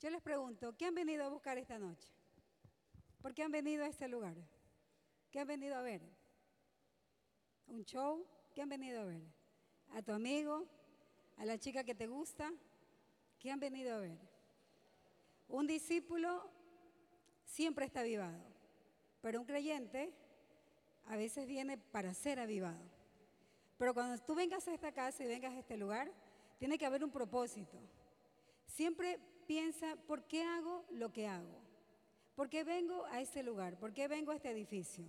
Yo les pregunto, ¿qué han venido a buscar esta noche? ¿Por qué han venido a este lugar? ¿Qué han venido a ver? ¿Un show? ¿Qué han venido a ver? ¿A tu amigo? ¿A la chica que te gusta? ¿Qué han venido a ver? Un discípulo siempre está avivado, pero un creyente a veces viene para ser avivado. Pero cuando tú vengas a esta casa y vengas a este lugar, tiene que haber un propósito. Siempre piensa, ¿por qué hago lo que hago? ¿Por qué vengo a este lugar? ¿Por qué vengo a este edificio?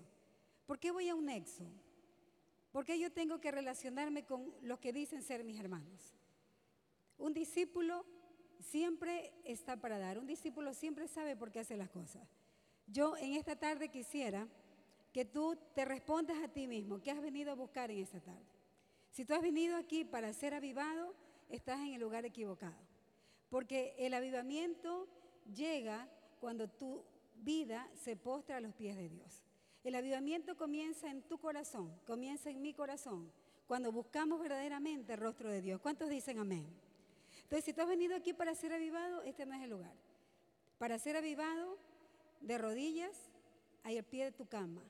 ¿Por qué voy a un nexo? ¿Por qué yo tengo que relacionarme con los que dicen ser mis hermanos? Un discípulo siempre está para dar. Un discípulo siempre sabe por qué hace las cosas. Yo en esta tarde quisiera que tú te respondas a ti mismo, ¿qué has venido a buscar en esta tarde? Si tú has venido aquí para ser avivado, estás en el lugar equivocado. Porque el avivamiento llega cuando tu vida se postra a los pies de Dios. El avivamiento comienza en tu corazón, comienza en mi corazón, cuando buscamos verdaderamente el rostro de Dios. ¿Cuántos dicen amén? Entonces, si tú has venido aquí para ser avivado, este no es el lugar. Para ser avivado, de rodillas, al pie de tu cama.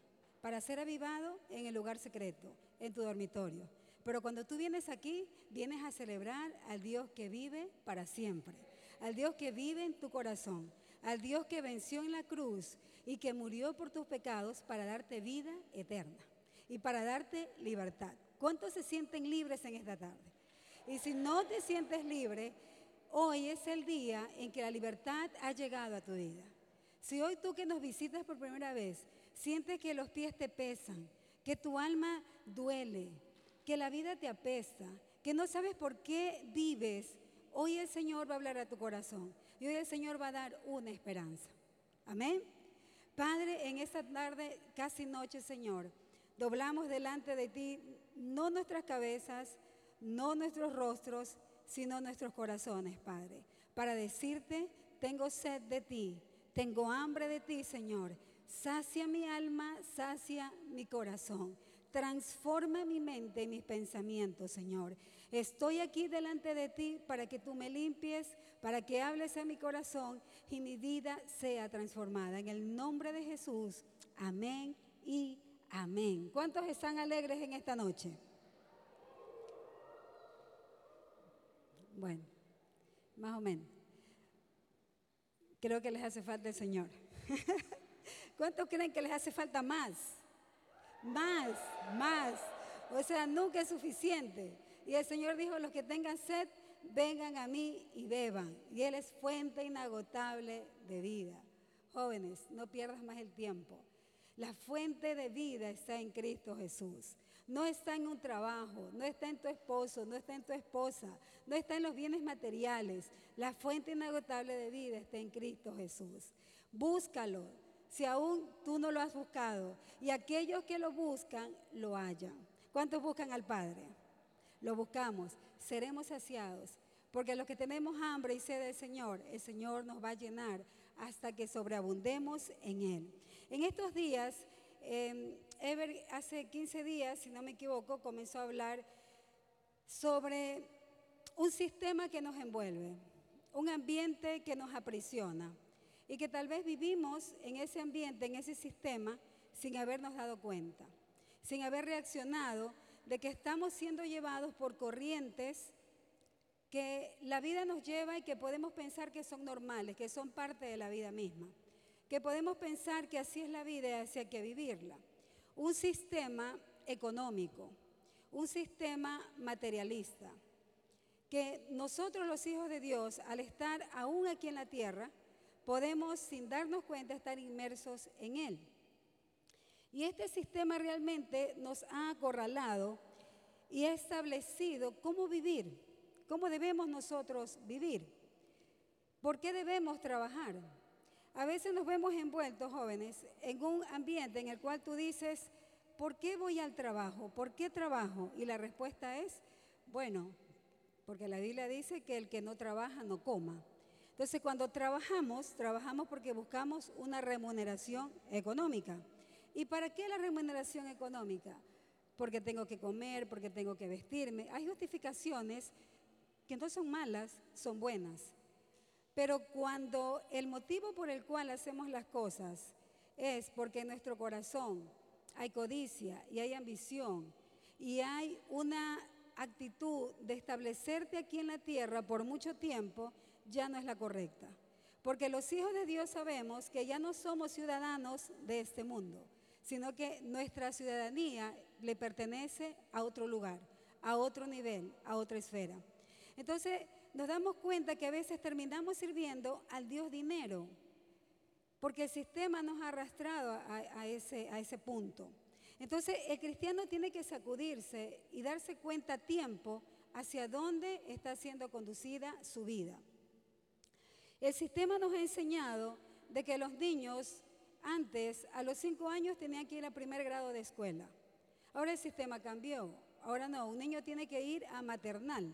Para ser avivado, en el lugar secreto, en tu dormitorio. Pero cuando tú vienes aquí, vienes a celebrar al Dios que vive para siempre, al Dios que vive en tu corazón, al Dios que venció en la cruz y que murió por tus pecados para darte vida eterna y para darte libertad. ¿Cuántos se sienten libres en esta tarde? Y si no te sientes libre, hoy es el día en que la libertad ha llegado a tu vida. Si hoy tú que nos visitas por primera vez, sientes que los pies te pesan, que tu alma duele, que la vida te apesta, que no sabes por qué vives, hoy el Señor va a hablar a tu corazón y hoy el Señor va a dar una esperanza. Amén. Padre, en esta tarde, casi noche, Señor, doblamos delante de ti no nuestras cabezas, no nuestros rostros, sino nuestros corazones, Padre, para decirte, tengo sed de ti, tengo hambre de ti, Señor. Sacia mi alma, sacia mi corazón. Transforma mi mente y mis pensamientos, Señor. Estoy aquí delante de ti para que tú me limpies, para que hables a mi corazón y mi vida sea transformada. En el nombre de Jesús, amén y amén. ¿Cuántos están alegres en esta noche? Bueno, más o menos. Creo que les hace falta el Señor. ¿Cuántos creen que les hace falta más? Más, más. O sea, nunca es suficiente. Y el Señor dijo, los que tengan sed, vengan a mí y beban. Y Él es fuente inagotable de vida. Jóvenes, no pierdas más el tiempo. La fuente de vida está en Cristo Jesús. No está en un trabajo, no está en tu esposo, no está en tu esposa, no está en los bienes materiales. La fuente inagotable de vida está en Cristo Jesús. Búscalo, si aún tú no lo has buscado. Y aquellos que lo buscan, lo hallan. ¿Cuántos buscan al Padre? Lo buscamos, seremos saciados. Porque los que tenemos hambre y sed del Señor, el Señor nos va a llenar hasta que sobreabundemos en Él. En estos días, em, Ever hace 15 días, si no me equivoco, comenzó a hablar sobre un sistema que nos envuelve, un ambiente que nos aprisiona y que tal vez vivimos en ese ambiente, en ese sistema, sin habernos dado cuenta, sin haber reaccionado de que estamos siendo llevados por corrientes que la vida nos lleva y que podemos pensar que son normales, que son parte de la vida misma, que podemos pensar que así es la vida y así hay que vivirla. Un sistema económico, un sistema materialista, que nosotros los hijos de Dios, al estar aún aquí en la tierra, podemos sin darnos cuenta estar inmersos en él. Y este sistema realmente nos ha acorralado y ha establecido cómo vivir, cómo debemos nosotros vivir, por qué debemos trabajar. A veces nos vemos envueltos, jóvenes, en un ambiente en el cual tú dices, ¿por qué voy al trabajo? ¿Por qué trabajo? Y la respuesta es, bueno, porque la Biblia dice que el que no trabaja no coma. Entonces, cuando trabajamos, trabajamos porque buscamos una remuneración económica. ¿Y para qué la remuneración económica? Porque tengo que comer, porque tengo que vestirme. Hay justificaciones que no son malas, son buenas. Pero cuando el motivo por el cual hacemos las cosas es porque en nuestro corazón hay codicia y hay ambición y hay una actitud de establecerte aquí en la tierra por mucho tiempo, ya no es la correcta. Porque los hijos de Dios sabemos que ya no somos ciudadanos de este mundo, sino que nuestra ciudadanía le pertenece a otro lugar, a otro nivel, a otra esfera. Entonces nos damos cuenta que a veces terminamos sirviendo al Dios dinero, porque el sistema nos ha arrastrado a, ese, ese punto. Entonces el cristiano tiene que sacudirse y darse cuenta a tiempo hacia dónde está siendo conducida su vida. El sistema nos ha enseñado de que los niños antes, a los cinco años, tenían que ir a primer grado de escuela. Ahora el sistema cambió. Ahora no, un niño tiene que ir a maternal.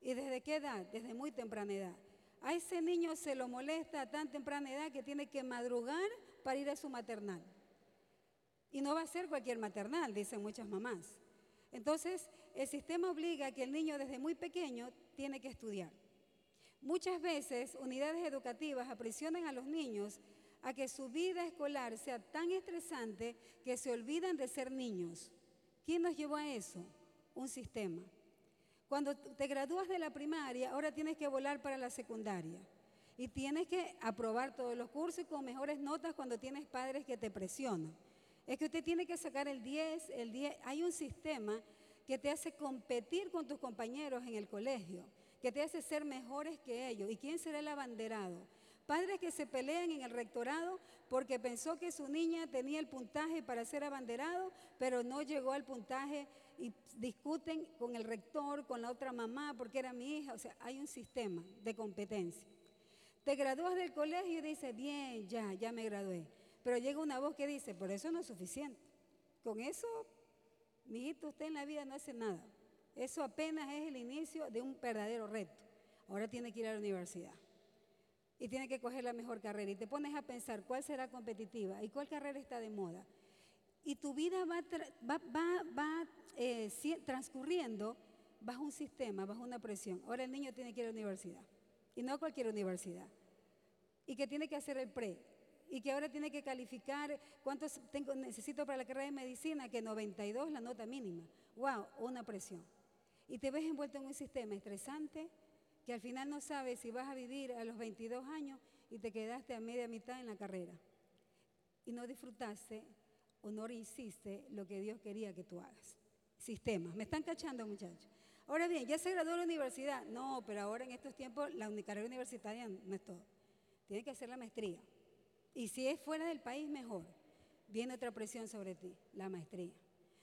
¿Y desde qué edad? Desde muy temprana edad. A ese niño se lo molesta a tan temprana edad que tiene que madrugar para ir a su maternal. Y no va a ser cualquier maternal, dicen muchas mamás. Entonces, el sistema obliga a que el niño desde muy pequeño tiene que estudiar. Muchas veces unidades educativas aprisionan a los niños a que su vida escolar sea tan estresante que se olvidan de ser niños. ¿Quién nos llevó a eso? Un sistema. Cuando te gradúas de la primaria, ahora tienes que volar para la secundaria. Y tienes que aprobar todos los cursos con mejores notas cuando tienes padres que te presionan. Es que usted tiene que sacar el 10, el 10. Hay un sistema que te hace competir con tus compañeros en el colegio que te hace ser mejores que ellos. ¿Y quién será el abanderado? Padres que se pelean en el rectorado porque pensó que su niña tenía el puntaje para ser abanderado, pero no llegó al puntaje y discuten con el rector, con la otra mamá, porque era mi hija. O sea, hay un sistema de competencia. Te gradúas del colegio y dices, bien, ya, ya me gradué. Pero llega una voz que dice, por eso no es suficiente. Con eso, mi hijito, usted en la vida no hace nada. Eso apenas es el inicio de un verdadero reto. Ahora tiene que ir a la universidad y tiene que coger la mejor carrera y te pones a pensar cuál será competitiva y cuál carrera está de moda. Y tu vida va, eh, transcurriendo bajo un sistema, bajo una presión. Ahora el niño tiene que ir a la universidad y no a cualquier universidad. Y que tiene que hacer el pre y que ahora tiene que calificar cuántos tengo, necesito para la carrera de medicina, que 92 la nota mínima. ¡Wow! Una presión y te ves envuelto en un sistema estresante que al final no sabes si vas a vivir a los 22 años y te quedaste a media mitad en la carrera y no disfrutaste o no hiciste lo que Dios quería que tú hagas. Sistemas. Me están cachando, muchachos. Ahora bien, ya se graduó de la universidad. No, pero ahora en estos tiempos la carrera universitaria no es todo. Tiene que hacer la maestría. Y si es fuera del país, mejor. Viene otra presión sobre ti, la maestría.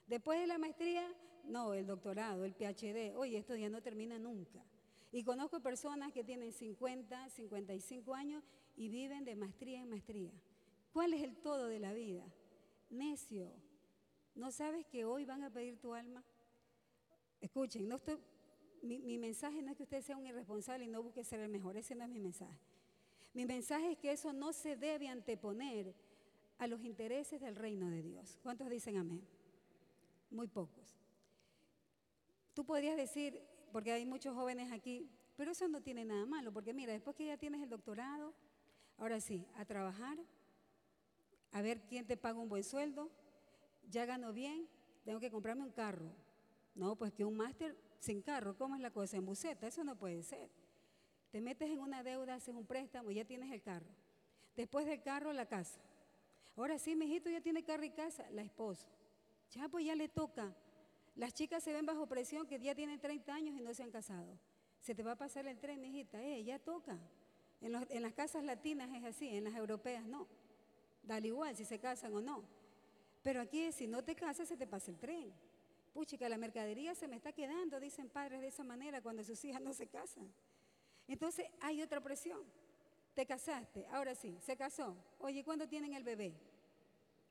Después de la maestría, no, el doctorado, el PhD. Oye, esto ya no termina nunca. Y conozco personas que tienen 50, 55 años y viven de maestría en maestría. ¿Cuál es el todo de la vida? Necio. ¿No sabes que hoy van a pedir tu alma? Escuchen, no estoy, mi, mensaje no es que usted sea un irresponsable y no busque ser el mejor. Ese no es mi mensaje. Mi mensaje es que eso no se debe anteponer a los intereses del reino de Dios. ¿Cuántos dicen amén? Muy pocos. Tú podrías decir, porque hay muchos jóvenes aquí, pero eso no tiene nada malo, porque mira, después que ya tienes el doctorado, ahora sí, a trabajar, a ver quién te paga un buen sueldo, ya gano bien, tengo que comprarme un carro. No, pues que un máster sin carro, ¿cómo es la cosa? En buceta, eso no puede ser. Te metes en una deuda, haces un préstamo, ya tienes el carro. Después del carro, la casa. Ahora sí, mi hijito ya tiene carro y casa, la esposa. Ya pues ya le toca. Las chicas se ven bajo presión que ya tienen 30 años y no se han casado. Se te va a pasar el tren, mijita, eh, ya toca. En, las casas latinas es así, en las europeas no. Dale igual si se casan o no. Pero aquí si no te casas se te pasa el tren. Puchica, la mercadería se me está quedando, dicen padres de esa manera cuando sus hijas no se casan. Entonces hay otra presión. Te casaste, ahora sí, se casó. Oye, ¿cuándo tienen el bebé?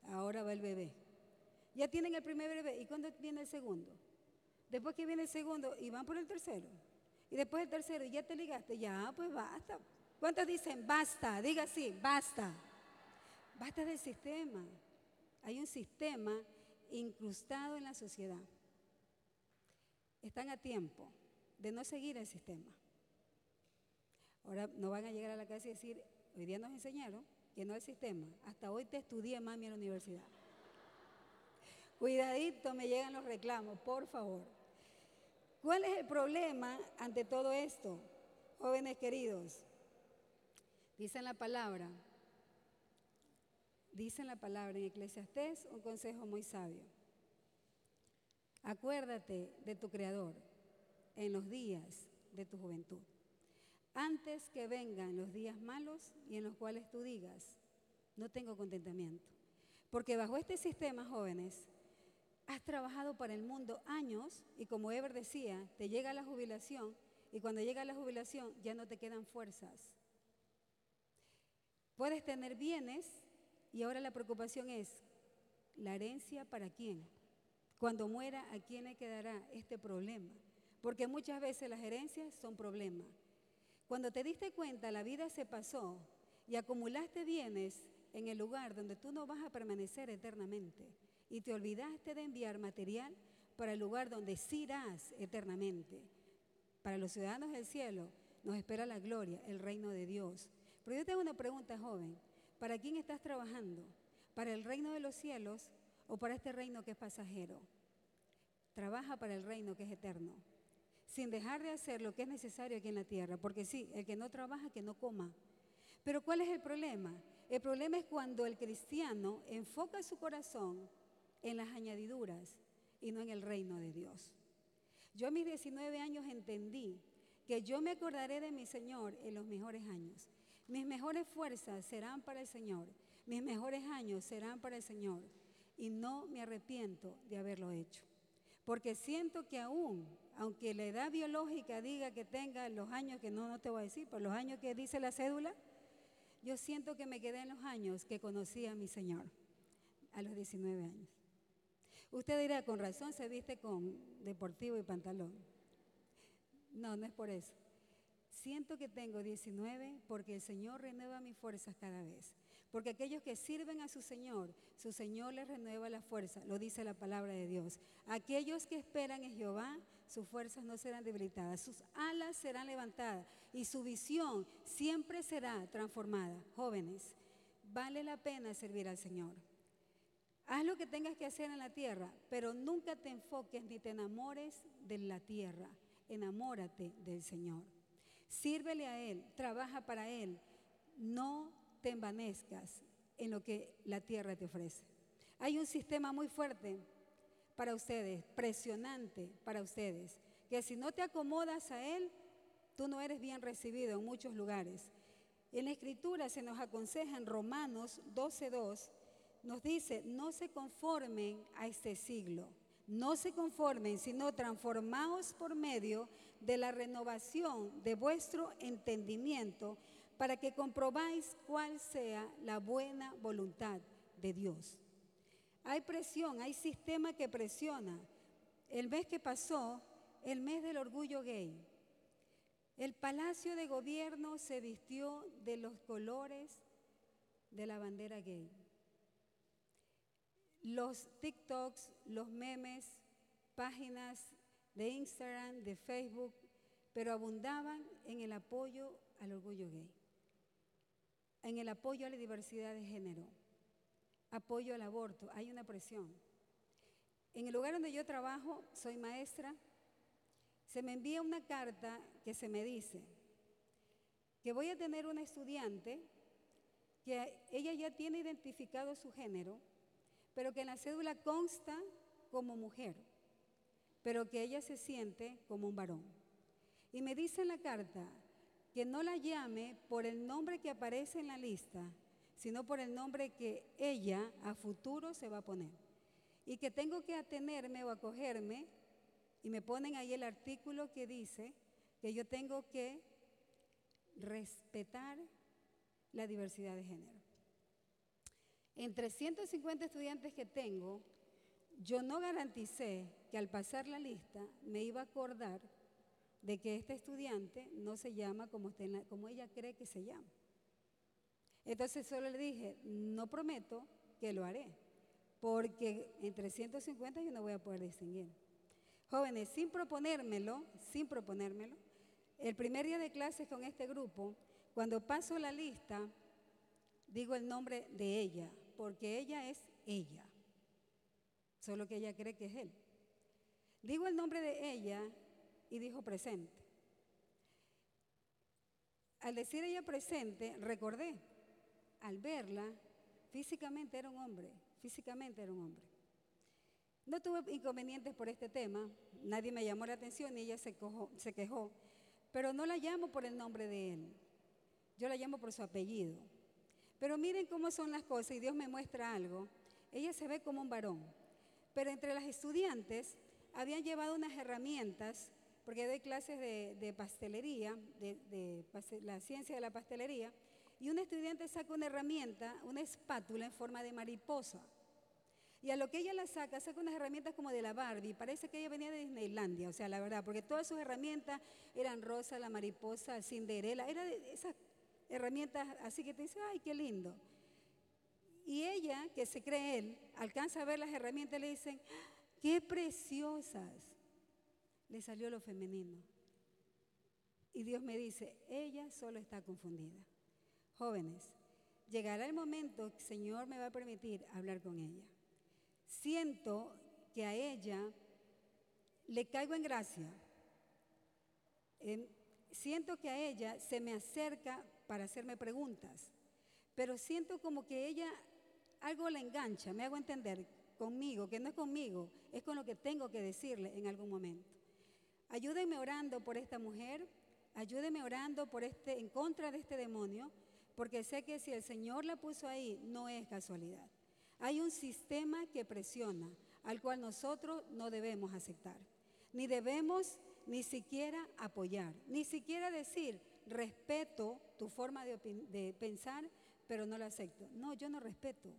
Ahora va el bebé. Ya tienen el primer bebé. ¿Y cuándo viene el segundo? Después que viene el segundo y van por el tercero. Y después el tercero, y ya te ligaste. Ya, pues basta. ¿Cuántos dicen basta? Diga así, basta. Basta del sistema. Hay un sistema incrustado en la sociedad. Están a tiempo de no seguir el sistema. Ahora no van a llegar a la casa y decir, hoy día nos enseñaron que no el sistema. Hasta hoy te estudié, mami, en la universidad. Cuidadito, me llegan los reclamos, por favor. ¿Cuál es el problema ante todo esto, jóvenes queridos? Dicen la palabra, dicen la palabra en Eclesiastés un consejo muy sabio. Acuérdate de tu Creador en los días de tu juventud antes que vengan los días malos y en los cuales tú digas, no tengo contentamiento. Porque bajo este sistema, jóvenes, has trabajado para el mundo años y como Ever decía, te llega la jubilación y cuando llega la jubilación ya no te quedan fuerzas. Puedes tener bienes y ahora la preocupación es, ¿la herencia para quién? Cuando muera, ¿a quién le quedará este problema? Porque muchas veces las herencias son problemas. Cuando te diste cuenta, la vida se pasó y acumulaste bienes en el lugar donde tú no vas a permanecer eternamente. Y te olvidaste de enviar material para el lugar donde sí irás eternamente. Para los ciudadanos del cielo nos espera la gloria, el reino de Dios. Pero yo tengo una pregunta, joven. ¿Para quién estás trabajando? ¿Para el reino de los cielos o para este reino que es pasajero? Trabaja para el reino que es eterno sin dejar de hacer lo que es necesario aquí en la tierra. Porque sí, el que no trabaja, que no coma. Pero ¿cuál es el problema? El problema es cuando el cristiano enfoca su corazón en las añadiduras y no en el reino de Dios. Yo a mis 19 años entendí que yo me acordaré de mi Señor en los mejores años. Mis mejores fuerzas serán para el Señor. Mis mejores años serán para el Señor. Y no me arrepiento de haberlo hecho. Porque siento que aún aunque la edad biológica diga que tenga los años que no, no te voy a decir, por los años que dice la cédula, yo siento que me quedé en los años que conocí a mi Señor, a los 19 años. Usted dirá, con razón se viste con deportivo y pantalón. No, no es por eso. Siento que tengo 19 porque el Señor renueva mis fuerzas cada vez. Porque aquellos que sirven a su Señor, su Señor les renueva la fuerza, lo dice la palabra de Dios. Aquellos que esperan en Jehová, sus fuerzas no serán debilitadas, sus alas serán levantadas y su visión siempre será transformada. Jóvenes, vale la pena servir al Señor. Haz lo que tengas que hacer en la tierra, pero nunca te enfoques ni te enamores de la tierra. Enamórate del Señor. Sírvele a Él, trabaja para Él. No te envanezcas en lo que la tierra te ofrece. Hay un sistema muy fuerte para ustedes, presionante para ustedes, que si no te acomodas a él, tú no eres bien recibido en muchos lugares. En la escritura se nos aconseja en Romanos 12.2, nos dice, no se conformen a este siglo, no se conformen, sino transformaos por medio de la renovación de vuestro entendimiento para que comprobáis cuál sea la buena voluntad de Dios. Hay presión, hay sistema que presiona. El mes que pasó, el mes del orgullo gay, el palacio de gobierno se vistió de los colores de la bandera gay. Los TikToks, los memes, páginas de Instagram, de Facebook, pero abundaban en el apoyo al orgullo gay en el apoyo a la diversidad de género, apoyo al aborto, hay una presión. En el lugar donde yo trabajo, soy maestra, se me envía una carta que se me dice que voy a tener una estudiante que ella ya tiene identificado su género, pero que en la cédula consta como mujer, pero que ella se siente como un varón. Y me dice en la carta, que no la llame por el nombre que aparece en la lista, sino por el nombre que ella a futuro se va a poner. Y que tengo que atenerme o acogerme, y me ponen ahí el artículo que dice que yo tengo que respetar la diversidad de género. Entre 150 estudiantes que tengo, yo no garanticé que al pasar la lista me iba a acordar de que este estudiante no se llama como, como ella cree que se llama. Entonces solo le dije, no prometo que lo haré, porque entre 150 yo no voy a poder distinguir. Jóvenes, sin proponérmelo, sin proponérmelo, El primer día de clases con este grupo, cuando paso la lista, digo el nombre de ella, porque ella es ella, solo que ella cree que es él. Digo el nombre de ella y dijo presente. Al decir ella presente, recordé, al verla, físicamente era un hombre, físicamente era un hombre. No tuve inconvenientes por este tema, nadie me llamó la atención y ella se, se quejó, pero no la llamo por el nombre de él, yo la llamo por su apellido. Pero miren cómo son las cosas y Dios me muestra algo. Ella se ve como un varón, pero entre las estudiantes habían llevado unas herramientas, porque doy clases de, pastelería, de, la ciencia de la pastelería, y un estudiante saca una herramienta, una espátula en forma de mariposa. Y a lo que ella la saca, saca unas herramientas como de la Barbie. Parece que ella venía de Disneylandia, o sea, la verdad, porque todas sus herramientas eran rosa, la mariposa, Cinderela, era de esas herramientas así que te dice, ay, qué lindo. Y ella, que se cree él, alcanza a ver las herramientas y le dicen, qué preciosas. Le salió lo femenino. Y Dios me dice, ella solo está confundida. Jóvenes, llegará el momento que el Señor me va a permitir hablar con ella. Siento que a ella le caigo en gracia. siento que a ella se me acerca para hacerme preguntas, pero siento como que ella algo la engancha, me hago entender conmigo, que no es conmigo, es con lo que tengo que decirle en algún momento. Ayúdenme orando por esta mujer, ayúdenme orando por este, en contra de este demonio, porque sé que si el Señor la puso ahí, no es casualidad. Hay un sistema que presiona, al cual nosotros no debemos aceptar, ni debemos ni siquiera apoyar, ni siquiera decir, respeto tu forma de, pensar, pero no lo acepto. No, yo no respeto.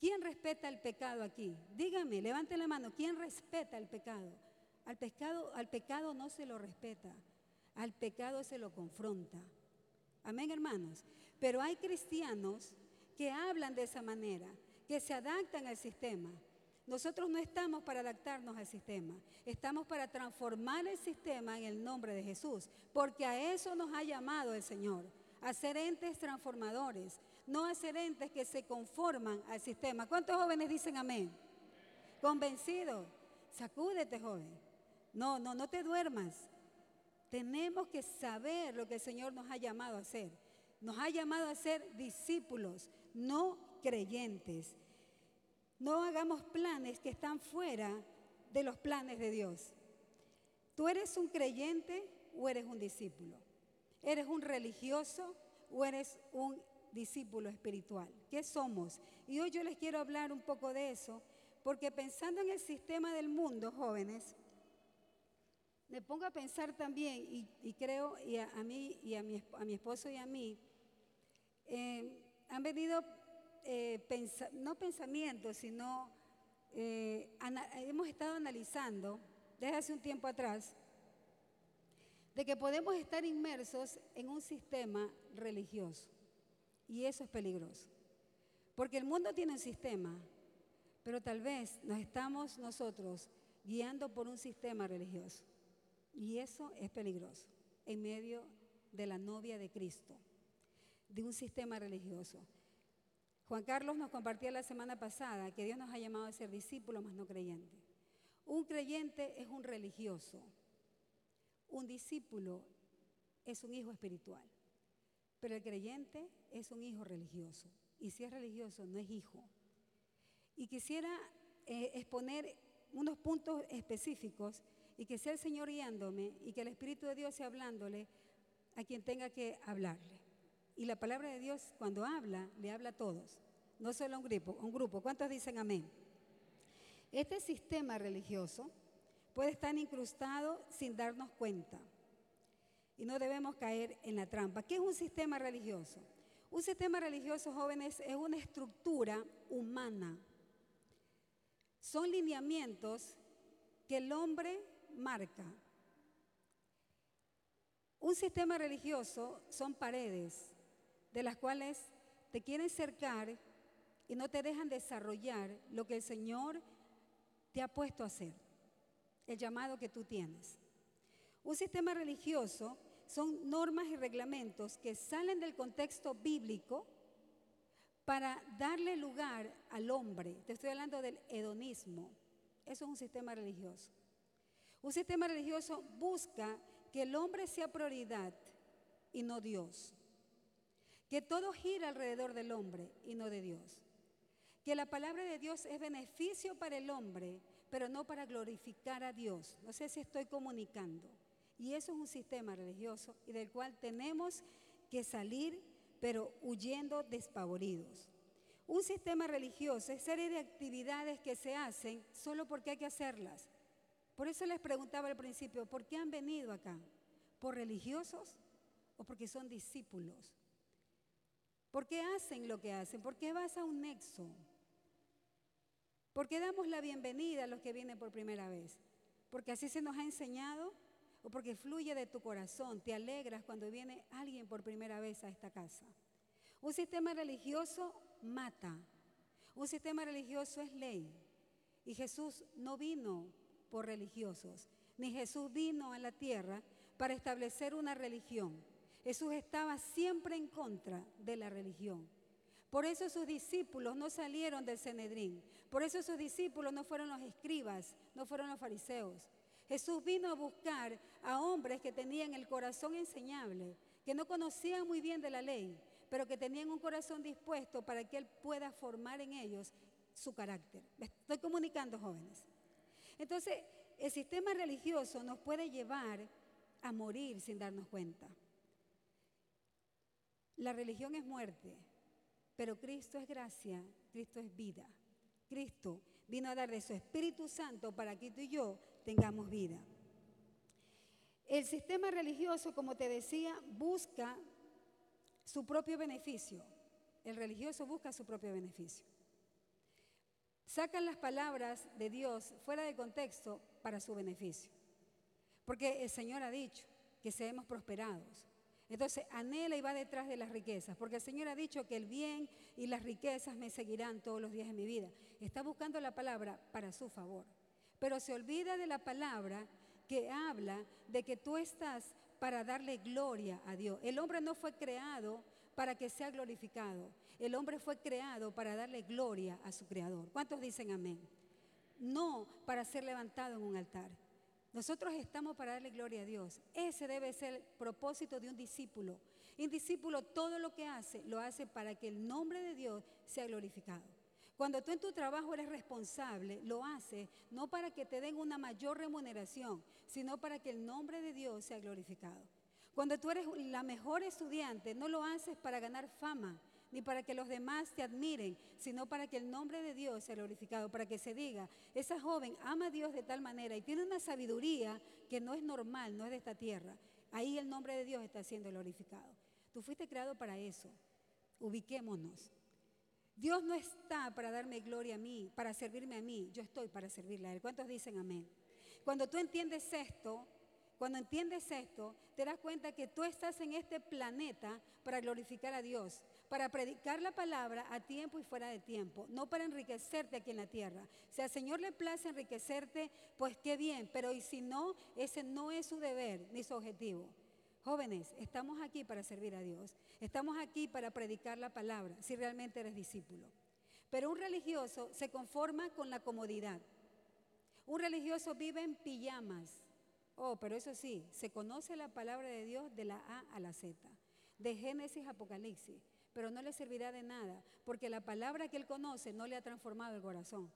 ¿Quién respeta el pecado aquí? Dígame, levante la mano. ¿Quién respeta el pecado? Al pecado, al pecado no se lo respeta, al pecado se lo confronta. Amén, hermanos. Pero hay cristianos que hablan de esa manera, que se adaptan al sistema, nosotros no estamos para adaptarnos al sistema, estamos para transformar el sistema en el nombre de Jesús, porque a eso nos ha llamado el Señor, a ser entes transformadores, no a entes que se conforman al sistema. ¿Cuántos jóvenes dicen amén? Convencido, sacúdete joven. No, no, no te duermas. Tenemos que saber lo que el Señor nos ha llamado a hacer. Nos ha llamado a ser discípulos, no creyentes. No hagamos planes que están fuera de los planes de Dios. ¿Tú eres un creyente o eres un discípulo? ¿Eres un religioso o eres un discípulo espiritual? ¿Qué somos? Y hoy yo les quiero hablar un poco de eso, porque pensando en el sistema del mundo, jóvenes, me pongo a pensar también, y, creo, y a, mí, y a mi, a mi, esposo y a mí, eh, han venido eh, no pensamientos, sino eh, hemos estado analizando desde hace un tiempo atrás de que podemos estar inmersos en un sistema religioso. Y eso es peligroso. Porque el mundo tiene un sistema, pero tal vez nos estamos nosotros guiando por un sistema religioso. Y eso es peligroso en medio de la novia de Cristo, de un sistema religioso. Juan Carlos nos compartía la semana pasada que Dios nos ha llamado a ser discípulos, más no creyentes. Un creyente es un religioso. Un discípulo es un hijo espiritual. Pero el creyente es un hijo religioso. Y si es religioso, no es hijo. Y quisiera eh, exponer unos puntos específicos y que sea el Señor guiándome y que el Espíritu de Dios sea hablándole a quien tenga que hablarle. Y la palabra de Dios cuando habla, le habla a todos, no solo a un grupo. Un grupo. ¿Cuántos dicen amén? Este sistema religioso puede estar incrustado sin darnos cuenta. Y no debemos caer en la trampa. ¿Qué es un sistema religioso? Un sistema religioso, jóvenes, es una estructura humana. Son lineamientos que el hombre marca. Un sistema religioso son paredes de las cuales te quieren cercar y no te dejan desarrollar lo que el Señor te ha puesto a hacer, el llamado que tú tienes. Un sistema religioso son normas y reglamentos que salen del contexto bíblico para darle lugar al hombre. Te estoy hablando del hedonismo. Eso es un sistema religioso. Un sistema religioso busca que el hombre sea prioridad y no Dios. Que todo gira alrededor del hombre y no de Dios. Que la palabra de Dios es beneficio para el hombre, pero no para glorificar a Dios. No sé si estoy comunicando. Y eso es un sistema religioso y del cual tenemos que salir, pero huyendo despavoridos. Un sistema religioso es serie de actividades que se hacen solo porque hay que hacerlas. Por eso les preguntaba al principio, ¿por qué han venido acá? ¿Por religiosos o porque son discípulos? ¿Por qué hacen lo que hacen? ¿Por qué vas a un nexo? ¿Por qué damos la bienvenida a los que vienen por primera vez? Porque así se nos ha enseñado o porque fluye de tu corazón, te alegras cuando viene alguien por primera vez a esta casa. Un sistema religioso mata, un sistema religioso es ley. Y Jesús no vino por religiosos, ni Jesús vino a la tierra para establecer una religión. Jesús estaba siempre en contra de la religión. Por eso sus discípulos no salieron del Cenedrín. Por eso sus discípulos no fueron los escribas, no fueron los fariseos. Jesús vino a buscar a hombres que tenían el corazón enseñable, que no conocían muy bien de la ley, pero que tenían un corazón dispuesto para que Él pueda formar en ellos su carácter. estoy comunicando, jóvenes? Entonces, el sistema religioso nos puede llevar a morir sin darnos cuenta. La religión es muerte, pero Cristo es gracia, Cristo es vida. Cristo vino a dar de su Espíritu Santo para que tú y yo tengamos vida. El sistema religioso, como te decía, busca su propio beneficio. El religioso busca su propio beneficio. Sacan las palabras de Dios fuera de contexto para su beneficio. Porque el Señor ha dicho que seamos prosperados. Entonces anhela y va detrás de las riquezas, porque el Señor ha dicho que el bien y las riquezas me seguirán todos los días de mi vida. Está buscando la palabra para su favor, pero se olvida de la palabra que habla de que tú estás para darle gloria a Dios. El hombre no fue creado para que sea glorificado. El hombre fue creado para darle gloria a su creador. ¿Cuántos dicen amén? No para ser levantado en un altar. Nosotros estamos para darle gloria a Dios. Ese debe ser el propósito de un discípulo. Un discípulo todo lo que hace, lo hace para que el nombre de Dios sea glorificado. Cuando tú en tu trabajo eres responsable, lo haces no para que te den una mayor remuneración, sino para que el nombre de Dios sea glorificado. Cuando tú eres la mejor estudiante, no lo haces para ganar fama, ni para que los demás te admiren, sino para que el nombre de Dios sea glorificado, para que se diga, esa joven ama a Dios de tal manera y tiene una sabiduría que no es normal, no es de esta tierra. Ahí el nombre de Dios está siendo glorificado. Tú fuiste creado para eso. Ubiquémonos. Dios no está para darme gloria a mí, para servirme a mí. Yo estoy para servirle a Él. ¿Cuántos dicen amén? Cuando tú entiendes esto, cuando entiendes esto, te das cuenta que tú estás en este planeta para glorificar a Dios, para predicar la palabra a tiempo y fuera de tiempo, no para enriquecerte aquí en la tierra. Si al Señor le place enriquecerte, pues qué bien, pero y si no, ese no es su deber ni su objetivo. Jóvenes, estamos aquí para servir a Dios, estamos aquí para predicar la palabra, si realmente eres discípulo. Pero un religioso se conforma con la comodidad. Un religioso vive en pijamas. Oh, pero eso sí, se conoce la palabra de Dios de la A a la Z, de Génesis a Apocalipsis pero no le servirá de nada, porque la palabra que él conoce no le ha transformado el corazón.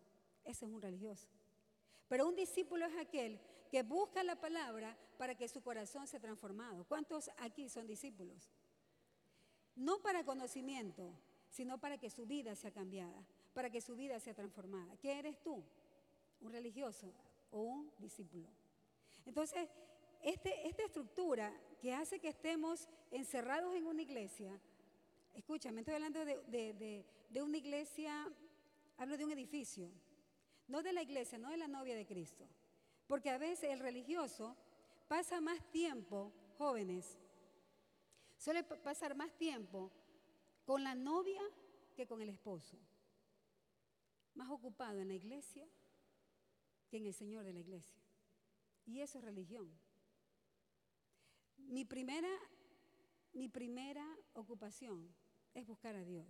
Ese es un religioso. Pero un discípulo es aquel que busca la palabra para que su corazón sea transformado. ¿Cuántos aquí son discípulos? No para conocimiento, sino para que su vida sea cambiada, para que su vida sea transformada. ¿Qué eres tú? ¿Un religioso o un discípulo? Entonces, este, esta estructura que hace que estemos encerrados en una iglesia, Escúchame, estoy hablando de, una iglesia, hablo de un edificio, no de la iglesia, no de la novia de Cristo. Porque a veces el religioso pasa más tiempo, jóvenes, suele pasar más tiempo con la novia que con el esposo. Más ocupado en la iglesia que en el Señor de la iglesia. Y eso es religión. Mi primera, mi primera ocupación es buscar a Dios.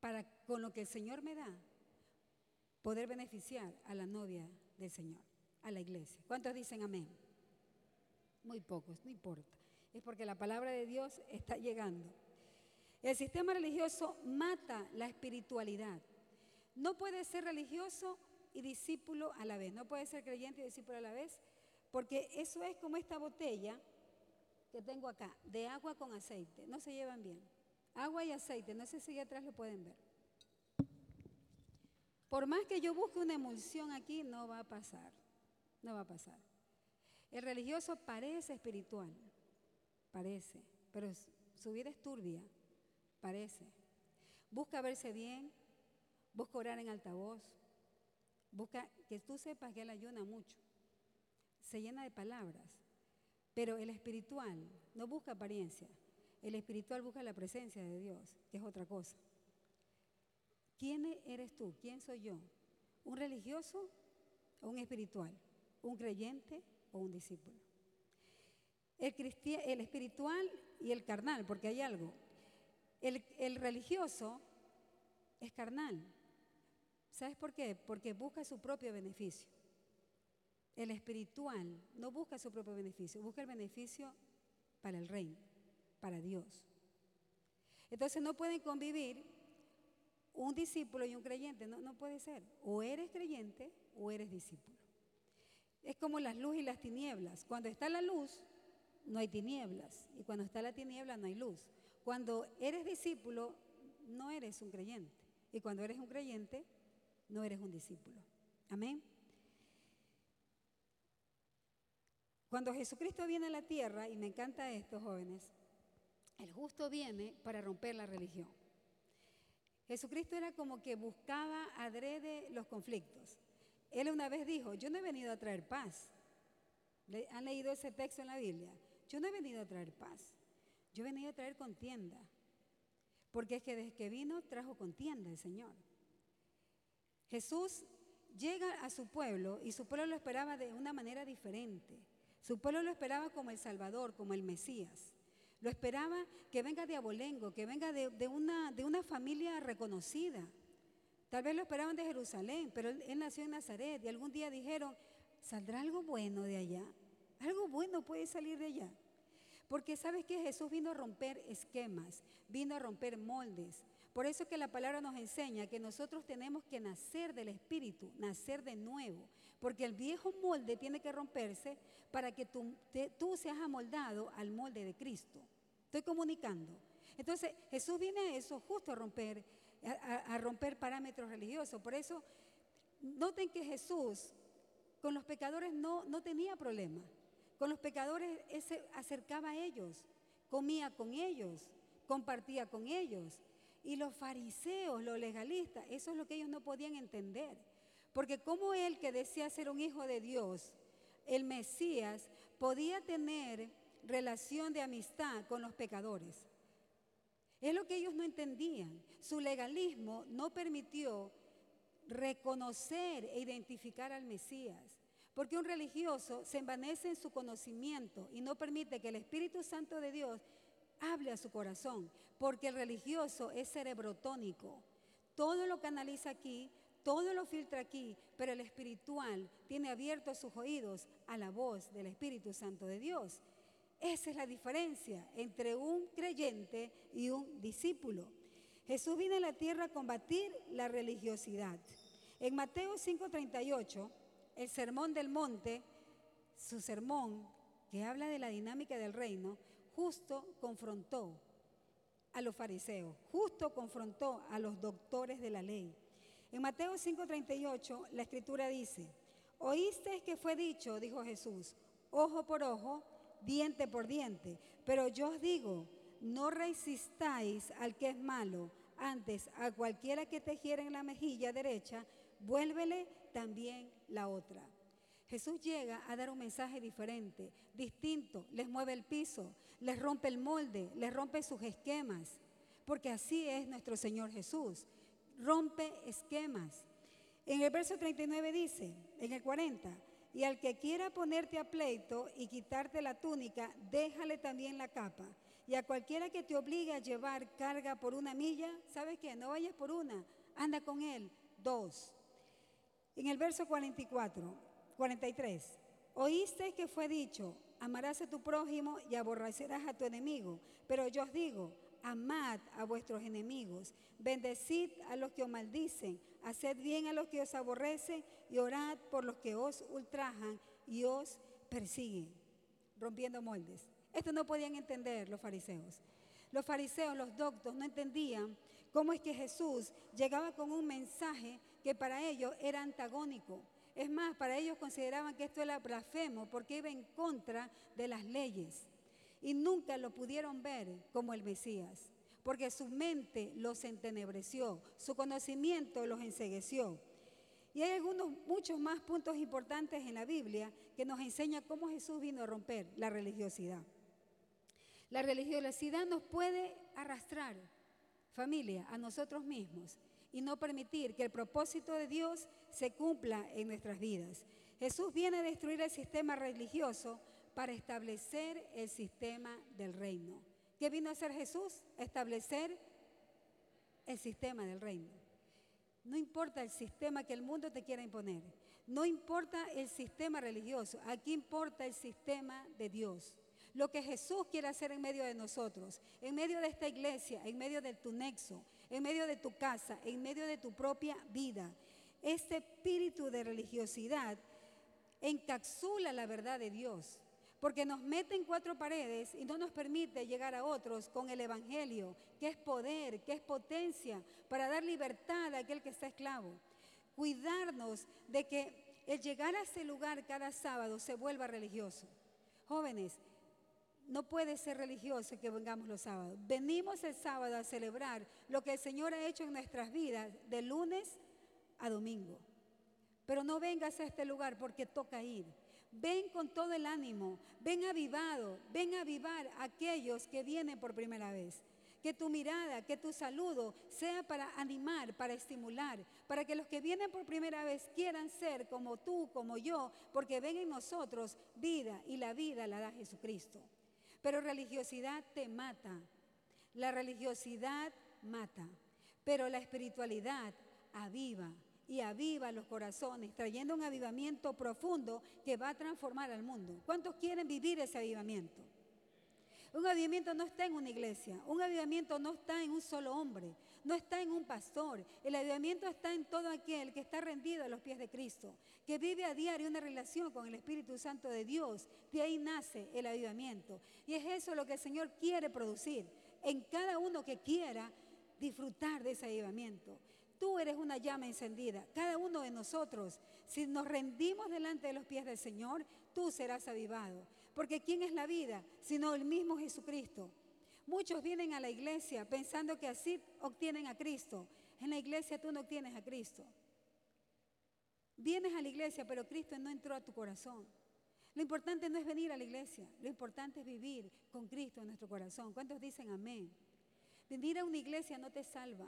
Para con lo que el Señor me da, poder beneficiar a la novia del Señor, a la iglesia. ¿Cuántos dicen amén? Muy pocos, no importa. Es porque la palabra de Dios está llegando. El sistema religioso mata la espiritualidad. No puede ser religioso y discípulo a la vez. No puede ser creyente y discípulo a la vez, porque eso es como esta botella que tengo acá, de agua con aceite. No se llevan bien. Agua y aceite, no sé si atrás lo pueden ver. Por más que yo busque una emulsión aquí, no va a pasar. No va a pasar. El religioso parece espiritual, parece, pero su vida es turbia, parece. Busca verse bien, busca orar en altavoz, busca que tú sepas que él ayuna mucho, se llena de palabras, pero el espiritual no busca apariencia, el espiritual busca la presencia de Dios, que es otra cosa. ¿Quién eres tú? ¿Quién soy yo? ¿Un religioso o un espiritual? ¿Un creyente o un discípulo? El, el espiritual y el carnal, porque hay algo. El, el religioso es carnal. ¿Sabes por qué? Porque busca su propio beneficio. El espiritual no busca su propio beneficio, busca el beneficio para el reino, para Dios. Entonces no pueden convivir un discípulo y un creyente, no, no puede ser. O eres creyente o eres discípulo. Es como las luz y las tinieblas. Cuando está la luz, no hay tinieblas. Y cuando está la tiniebla, no hay luz. Cuando eres discípulo, no eres un creyente. Y cuando eres un creyente, no eres un discípulo. Amén. Cuando Jesucristo viene a la tierra, y me encanta esto, jóvenes, el justo viene para romper la religión. Jesucristo era como que buscaba adrede los conflictos. Él una vez dijo, yo no he venido a traer paz. ¿Han leído ese texto en la Biblia? Yo no he venido a traer paz. Yo he venido a traer contienda. Porque es que desde que vino trajo contienda el Señor. Jesús llega a su pueblo y su pueblo lo esperaba de una manera diferente. Su pueblo lo esperaba como el Salvador, como el Mesías. Lo esperaba que venga de Abolengo, que venga de, una, de una familia reconocida. Tal vez lo esperaban de Jerusalén, pero él, él, nació en Nazaret y algún día dijeron, ¿saldrá algo bueno de allá? Algo bueno puede salir de allá. Porque sabes que Jesús vino a romper esquemas, vino a romper moldes. Por eso que la palabra nos enseña que nosotros tenemos que nacer del Espíritu, nacer de nuevo. Porque el viejo molde tiene que romperse para que tú, seas amoldado al molde de Cristo. Estoy comunicando. Entonces Jesús viene a eso justo a romper, a, romper parámetros religiosos. Por eso noten que Jesús con los pecadores no, no tenía problema. Con los pecadores se acercaba a ellos, comía con ellos, compartía con ellos. Y los fariseos, los legalistas, eso es lo que ellos no podían entender. Porque como él que decía ser un hijo de Dios, el Mesías, podía tener relación de amistad con los pecadores. Es lo que ellos no entendían. Su legalismo no permitió reconocer e identificar al Mesías. Porque un religioso se envanece en su conocimiento y no permite que el Espíritu Santo de Dios hable a su corazón. Porque el religioso es cerebrotónico. Todo lo canaliza aquí, todo lo filtra aquí, pero el espiritual tiene abiertos sus oídos a la voz del Espíritu Santo de Dios. Esa es la diferencia entre un creyente y un discípulo. Jesús vino a la tierra a combatir la religiosidad. En Mateo 5:38, el sermón del monte, su sermón que habla de la dinámica del reino, justo confrontó a los fariseos, justo confrontó a los doctores de la ley. En Mateo 5:38 la escritura dice, oíste que fue dicho, dijo Jesús, ojo por ojo diente por diente. Pero yo os digo, no resistáis al que es malo, antes a cualquiera que te hiere en la mejilla derecha, vuélvele también la otra. Jesús llega a dar un mensaje diferente, distinto, les mueve el piso, les rompe el molde, les rompe sus esquemas, porque así es nuestro Señor Jesús, rompe esquemas. En el verso 39 dice, en el 40, Y al que quiera ponerte a pleito y quitarte la túnica, déjale también la capa. Y a cualquiera que te obligue a llevar carga por una milla, ¿sabes qué? No vayas por una, anda con él, dos. En el verso 44, 43, oíste que fue dicho, amarás a tu prójimo y aborrecerás a tu enemigo. Pero yo os digo, amad a vuestros enemigos, bendecid a los que os maldicen, haced bien a los que os aborrecen y orad por los que os ultrajan y os persiguen, rompiendo moldes. Esto no podían entender los fariseos. Los fariseos, los doctos, no entendían cómo es que Jesús llegaba con un mensaje que para ellos era antagónico. Es más, para ellos consideraban que esto era blasfemo porque iba en contra de las leyes. Y nunca lo pudieron ver como el Mesías, porque su mente los entenebreció, su conocimiento los ensegueció. Y hay algunos, muchos más puntos importantes en la Biblia que nos enseña cómo Jesús vino a romper la religiosidad. La religiosidad nos puede arrastrar, familia, a nosotros mismos y no permitir que el propósito de Dios se cumpla en nuestras vidas. Jesús viene a destruir el sistema religioso para establecer el sistema del reino. ¿Qué vino a hacer Jesús? Establecer el sistema del reino. No importa el sistema que el mundo te quiera imponer. No importa el sistema religioso. Aquí importa el sistema de Dios lo que Jesús quiere hacer en medio de nosotros, en medio de esta iglesia, en medio de tu nexo, en medio de tu casa, en medio de tu propia vida. Este espíritu de religiosidad encapsula la verdad de Dios, porque nos mete en cuatro paredes y no nos permite llegar a otros con el Evangelio, que es poder, que es potencia, para dar libertad a aquel que está esclavo. Cuidarnos de que el llegar a ese lugar cada sábado se vuelva religioso. Jóvenes, no puede ser religioso que vengamos los sábados. Venimos el sábado a celebrar lo que el Señor ha hecho en nuestras vidas de lunes a domingo. Pero no vengas a este lugar porque toca ir. Ven con todo el ánimo, ven avivado, ven a avivar a aquellos que vienen por primera vez. Que tu mirada, que tu saludo sea para animar, para estimular, para que los que vienen por primera vez quieran ser como tú, como yo, porque ven en nosotros vida y la vida la da Jesucristo. Pero religiosidad te mata. La religiosidad mata. Pero la espiritualidad aviva y aviva los corazones, trayendo un avivamiento profundo que va a transformar al mundo. ¿Cuántos quieren vivir ese avivamiento? Un avivamiento no está en una iglesia, un avivamiento no está en un solo hombre, no está en un pastor. El avivamiento está en todo aquel que está rendido a los pies de Cristo, que vive a diario una relación con el Espíritu Santo de Dios. De ahí nace el avivamiento. Y es eso lo que el Señor quiere producir en cada uno que quiera disfrutar de ese avivamiento. Tú eres una llama encendida. Cada uno de nosotros, si nos rendimos delante de los pies del Señor, tú serás avivado. Porque ¿quién es la vida? Sino el mismo Jesucristo. Muchos vienen a la iglesia pensando que así obtienen a Cristo. En la iglesia tú no obtienes a Cristo. Vienes a la iglesia, pero Cristo no entró a tu corazón. Lo importante no es venir a la iglesia, lo importante es vivir con Cristo en nuestro corazón. ¿Cuántos dicen amén? Venir a una iglesia no te salva.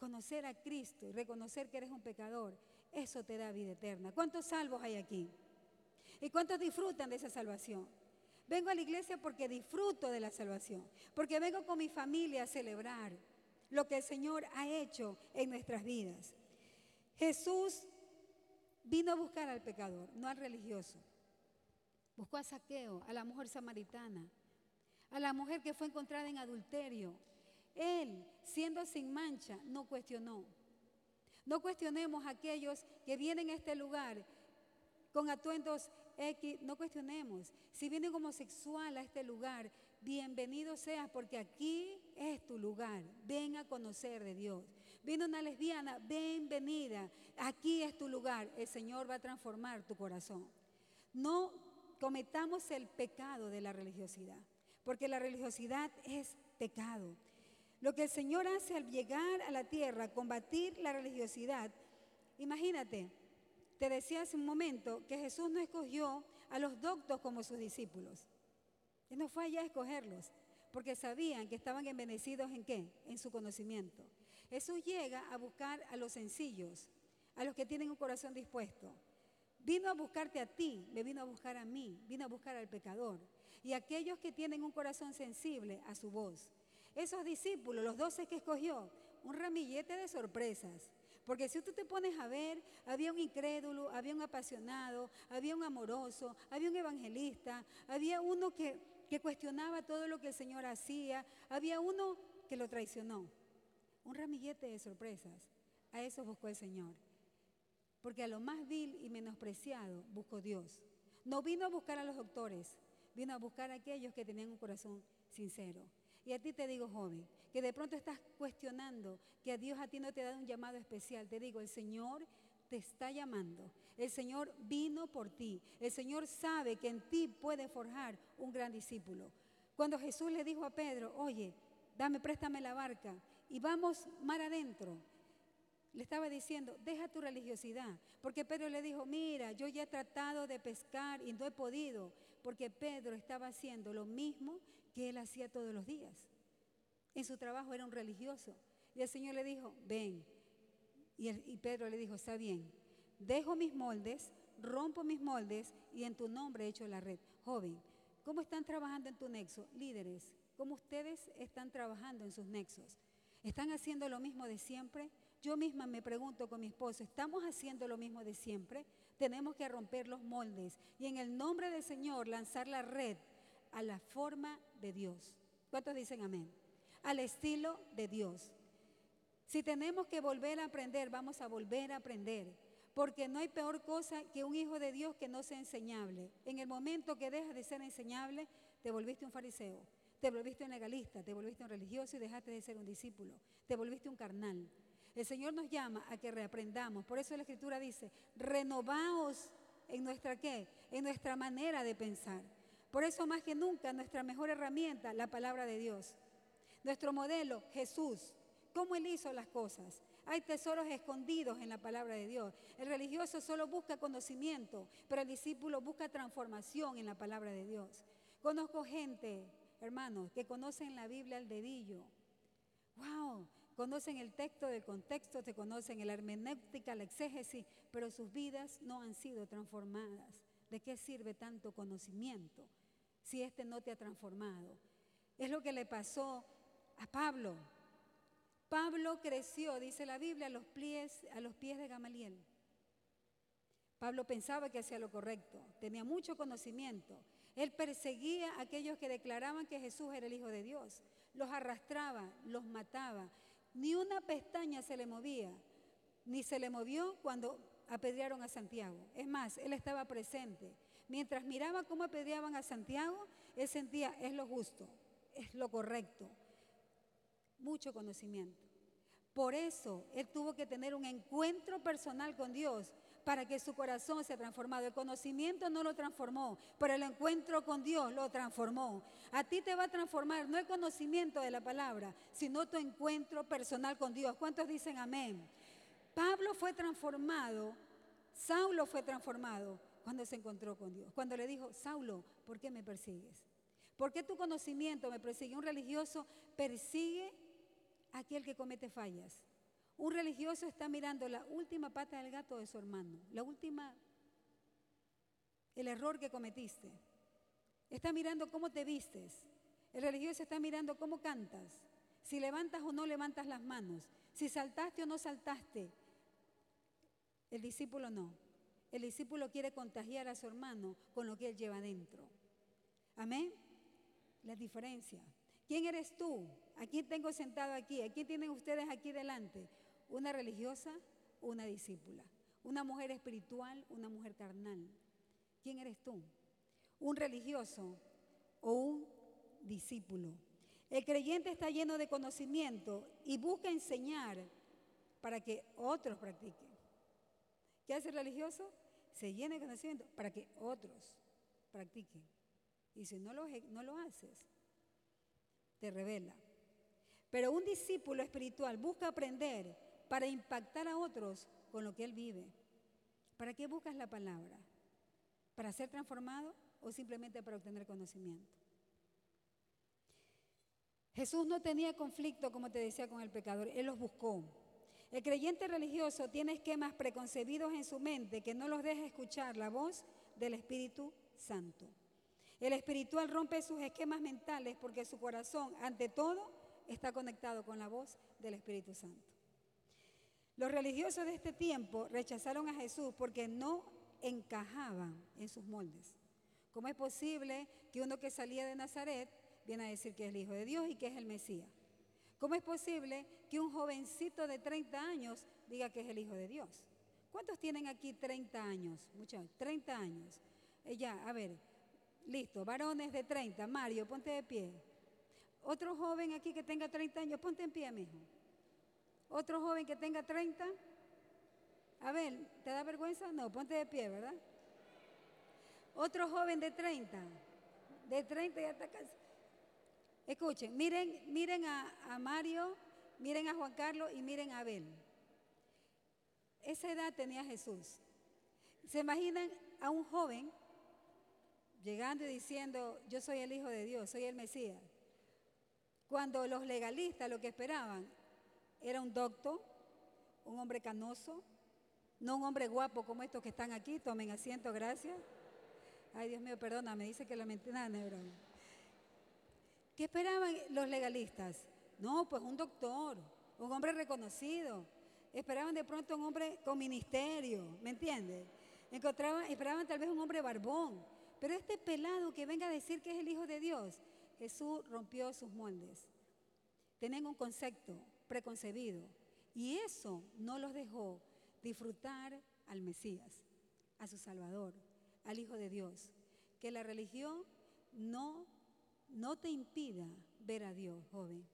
Conocer a Cristo y reconocer que eres un pecador, eso te da vida eterna. ¿Cuántos salvos hay aquí? ¿Y cuántos disfrutan de esa salvación? Vengo a la iglesia porque disfruto de la salvación, porque vengo con mi familia a celebrar lo que el Señor ha hecho en nuestras vidas. Jesús vino a buscar al pecador, no al religioso. Buscó a Saqueo, a la mujer samaritana, a la mujer que fue encontrada en adulterio. Él, siendo sin mancha, no cuestionó. No cuestionemos a aquellos que vienen a este lugar con atuendos No cuestionemos. Si viene homosexual a este lugar, bienvenido seas porque aquí es tu lugar. Ven a conocer de Dios. Viene una lesbiana, bienvenida. Aquí es tu lugar. El Señor va a transformar tu corazón. No cometamos el pecado de la religiosidad, porque la religiosidad es pecado. Lo que el Señor hace al llegar a la tierra, combatir la religiosidad, imagínate, te decía hace un momento que Jesús no escogió a los doctos como sus discípulos. Él no fue allá a escogerlos, porque sabían que estaban envenecidos en qué? En su conocimiento. Jesús llega a buscar a los sencillos, a los que tienen un corazón dispuesto. Vino a buscarte a ti, me vino a buscar a mí, vino a buscar al pecador y aquellos que tienen un corazón sensible a su voz. Esos discípulos, los doce que escogió, un ramillete de sorpresas. Porque si tú te pones a ver, había un incrédulo, había un apasionado, había un amoroso, había un evangelista, había uno que, que cuestionaba todo lo que el Señor hacía, había uno que lo traicionó. Un ramillete de sorpresas. A eso buscó el Señor. Porque a lo más vil y menospreciado buscó Dios. No vino a buscar a los doctores, vino a buscar a aquellos que tenían un corazón sincero. Y a ti te digo, joven, que de pronto estás cuestionando que a Dios a ti no te ha dado un llamado especial. Te digo, el Señor te está llamando. El Señor vino por ti. El Señor sabe que en ti puede forjar un gran discípulo. Cuando Jesús le dijo a Pedro, oye, dame, préstame la barca y vamos mar adentro. Le estaba diciendo, deja tu religiosidad. Porque Pedro le dijo, mira, yo ya he tratado de pescar y no he podido. Porque Pedro estaba haciendo lo mismo que él hacía todos los días. En su trabajo era un religioso. Y el Señor le dijo, ven. Y, Pedro le dijo, está bien, dejo mis moldes, rompo mis moldes y en tu nombre echo la red. Joven, ¿cómo están trabajando en tu nexo? Líderes, ¿cómo ustedes están trabajando en sus nexos? ¿Están haciendo lo mismo de siempre? Yo misma me pregunto con mi esposo, ¿estamos haciendo lo mismo de siempre? Tenemos que romper los moldes y en el nombre del Señor lanzar la red a la forma de Dios. ¿Cuántos dicen amén? Al estilo de Dios. Si tenemos que volver a aprender, vamos a volver a aprender. Porque no hay peor cosa que un hijo de Dios que no sea enseñable. En el momento que dejas de ser enseñable, te volviste un fariseo, te volviste un legalista, te volviste un religioso y dejaste de ser un discípulo, te volviste un carnal. El Señor nos llama a que reaprendamos. Por eso la Escritura dice, renovaos en nuestra qué? En nuestra manera de pensar. Por eso más que nunca nuestra mejor herramienta, la palabra de Dios. Nuestro modelo, Jesús. ¿Cómo Él hizo las cosas? Hay tesoros escondidos en la palabra de Dios. El religioso solo busca conocimiento, pero el discípulo busca transformación en la palabra de Dios. Conozco gente, hermanos, que conocen la Biblia al dedillo. ¡Wow! Conocen el texto del contexto, te conocen la hermenéutica, la exégesis, pero sus vidas no han sido transformadas. ¿De qué sirve tanto conocimiento? Si este no te ha transformado. Es lo que le pasó a Pablo. Pablo creció, dice la Biblia, a los pies, a los pies de Gamaliel. Pablo pensaba que hacía lo correcto, tenía mucho conocimiento. Él perseguía a aquellos que declaraban que Jesús era el Hijo de Dios. Los arrastraba, los mataba. Ni una pestaña se le movía, ni se le movió cuando apedrearon a Santiago. Es más, él estaba presente. Mientras miraba cómo apedreaban a Santiago, él sentía, es lo justo, es lo correcto. Mucho conocimiento. Por eso él tuvo que tener un encuentro personal con Dios para que su corazón se transformado. El conocimiento no lo transformó, pero el encuentro con Dios lo transformó. A ti te va a transformar no el conocimiento de la palabra, sino tu encuentro personal con Dios. ¿Cuántos dicen amén? Pablo fue transformado, Saulo fue transformado cuando se encontró con Dios. Cuando le dijo, Saulo, ¿por qué me persigues? ¿Por qué tu conocimiento me persigue? Un religioso persigue a aquel que comete fallas. Un religioso está mirando la última pata del gato de su hermano, la última, el error que cometiste. Está mirando cómo te vistes. El religioso está mirando cómo cantas, si levantas o no levantas las manos, si saltaste o no saltaste. El discípulo no. El discípulo quiere contagiar a su hermano con lo que él lleva dentro. Amén. La diferencia. ¿Quién eres tú? ¿A quién tengo sentado aquí? ¿A quién tienen ustedes aquí delante? ¿Una religiosa o una discípula? ¿Una mujer espiritual una mujer carnal? ¿Quién eres tú? ¿Un religioso o un discípulo? El creyente está lleno de conocimiento y busca enseñar para que otros practiquen. ¿Qué hace el religioso? Se llene de conocimiento para que otros practiquen. Y si no lo, no lo haces, te revela. Pero un discípulo espiritual busca aprender para impactar a otros con lo que él vive. ¿Para qué buscas la palabra? ¿Para ser transformado o simplemente para obtener conocimiento? Jesús no tenía conflicto, como te decía, con el pecador. Él los buscó. El creyente religioso tiene esquemas preconcebidos en su mente que no los deja escuchar la voz del Espíritu Santo. El espiritual rompe sus esquemas mentales porque su corazón, ante todo, está conectado con la voz del Espíritu Santo. Los religiosos de este tiempo rechazaron a Jesús porque no encajaban en sus moldes. ¿Cómo es posible que uno que salía de Nazaret viene a decir que es el Hijo de Dios y que es el Mesías? ¿Cómo es posible que un jovencito de 30 años diga que es el Hijo de Dios? ¿Cuántos tienen aquí 30 años? Muchachos, 30 años. Eh, ya, a ver, listo, varones de 30. Mario, ponte de pie. Otro joven aquí que tenga 30 años, ponte en pie, mijo. Otro joven que tenga 30. A ver, ¿te da vergüenza? No, ponte de pie, ¿verdad? Otro joven de 30. De 30 ya está casi. Escuchen, miren, miren a, Mario, miren a Juan Carlos y miren a Abel. Esa edad tenía Jesús. ¿Se imaginan a un joven llegando y diciendo, yo soy el Hijo de Dios, soy el Mesías? Cuando los legalistas lo que esperaban era un doctor, un hombre canoso, no un hombre guapo como estos que están aquí, tomen asiento, gracias. Ay, Dios mío, perdona, me dice que la mentira broma. ¿Qué esperaban los legalistas? No, pues un doctor, un hombre reconocido. Esperaban de pronto un hombre con ministerio, ¿me entiendes? Encontraban, esperaban tal vez un hombre barbón. Pero este pelado que venga a decir que es el Hijo de Dios, Jesús rompió sus moldes. Tenían un concepto preconcebido y eso no los dejó disfrutar al Mesías, a su Salvador, al Hijo de Dios. Que la religión no, no te impida ver a Dios, joven.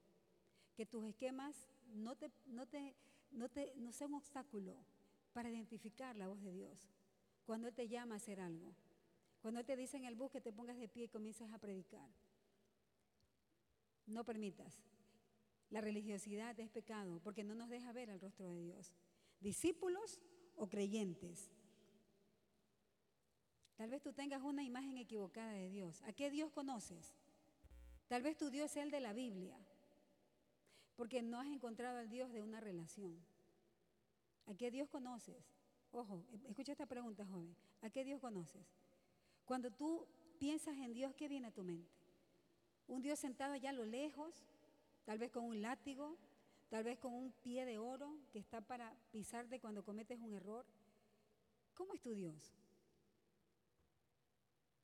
Que tus esquemas no, te, no, te, no, te, no sean un obstáculo para identificar la voz de Dios. Cuando Él te llama a hacer algo. Cuando Él te dice en el bus que te pongas de pie y comiences a predicar. No permitas. La religiosidad es pecado porque no nos deja ver el rostro de Dios. Discípulos o creyentes. Tal vez tú tengas una imagen equivocada de Dios. ¿A qué Dios conoces? Tal vez tu Dios es el de la Biblia, porque no has encontrado al Dios de una relación. ¿A qué Dios conoces? Ojo, escucha esta pregunta, joven. ¿A qué Dios conoces? Cuando tú piensas en Dios, ¿qué viene a tu mente? Un Dios sentado allá a lo lejos, tal vez con un látigo, tal vez con un pie de oro que está para pisarte cuando cometes un error. ¿Cómo es tu Dios?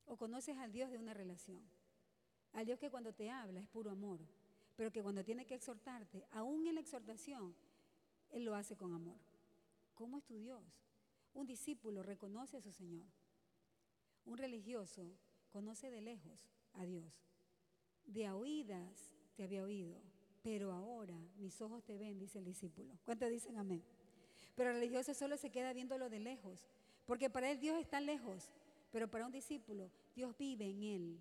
¿O conoces al Dios de una relación? Al Dios que cuando te habla es puro amor, pero que cuando tiene que exhortarte, aún en la exhortación, Él lo hace con amor. ¿Cómo es tu Dios? Un discípulo reconoce a su Señor. Un religioso conoce de lejos a Dios. De oídas te había oído, pero ahora mis ojos te ven, dice el discípulo. ¿Cuántos dicen amén? Pero el religioso solo se queda viéndolo de lejos, porque para él Dios está lejos, pero para un discípulo, Dios vive en él.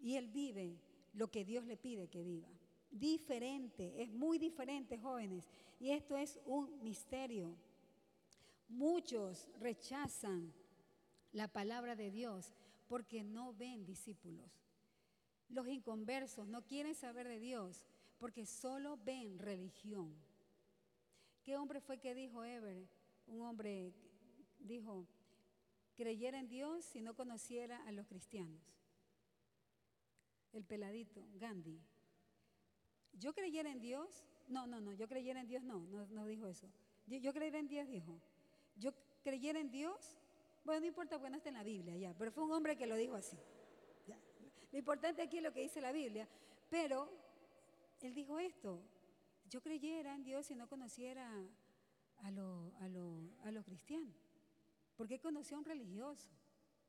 Y él vive lo que Dios le pide que viva. Diferente, es muy diferente, jóvenes. Y esto es un misterio. Muchos rechazan la palabra de Dios porque no ven discípulos. Los inconversos no quieren saber de Dios porque solo ven religión. ¿Qué hombre fue que dijo Ever? Un hombre dijo, creyera en Dios si no conociera a los cristianos. El peladito, Gandhi. Yo creyera en Dios, no, no, no, yo creyera en Dios, no, no, dijo eso. Yo, creyera en Dios, dijo. Yo creyera en Dios, bueno, no importa porque no está en la Biblia ya, pero fue un hombre que lo dijo así. Lo importante aquí es lo que dice la Biblia, pero él dijo esto, yo creyera en Dios si no conociera a, los cristianos. Porque conoció a un religioso,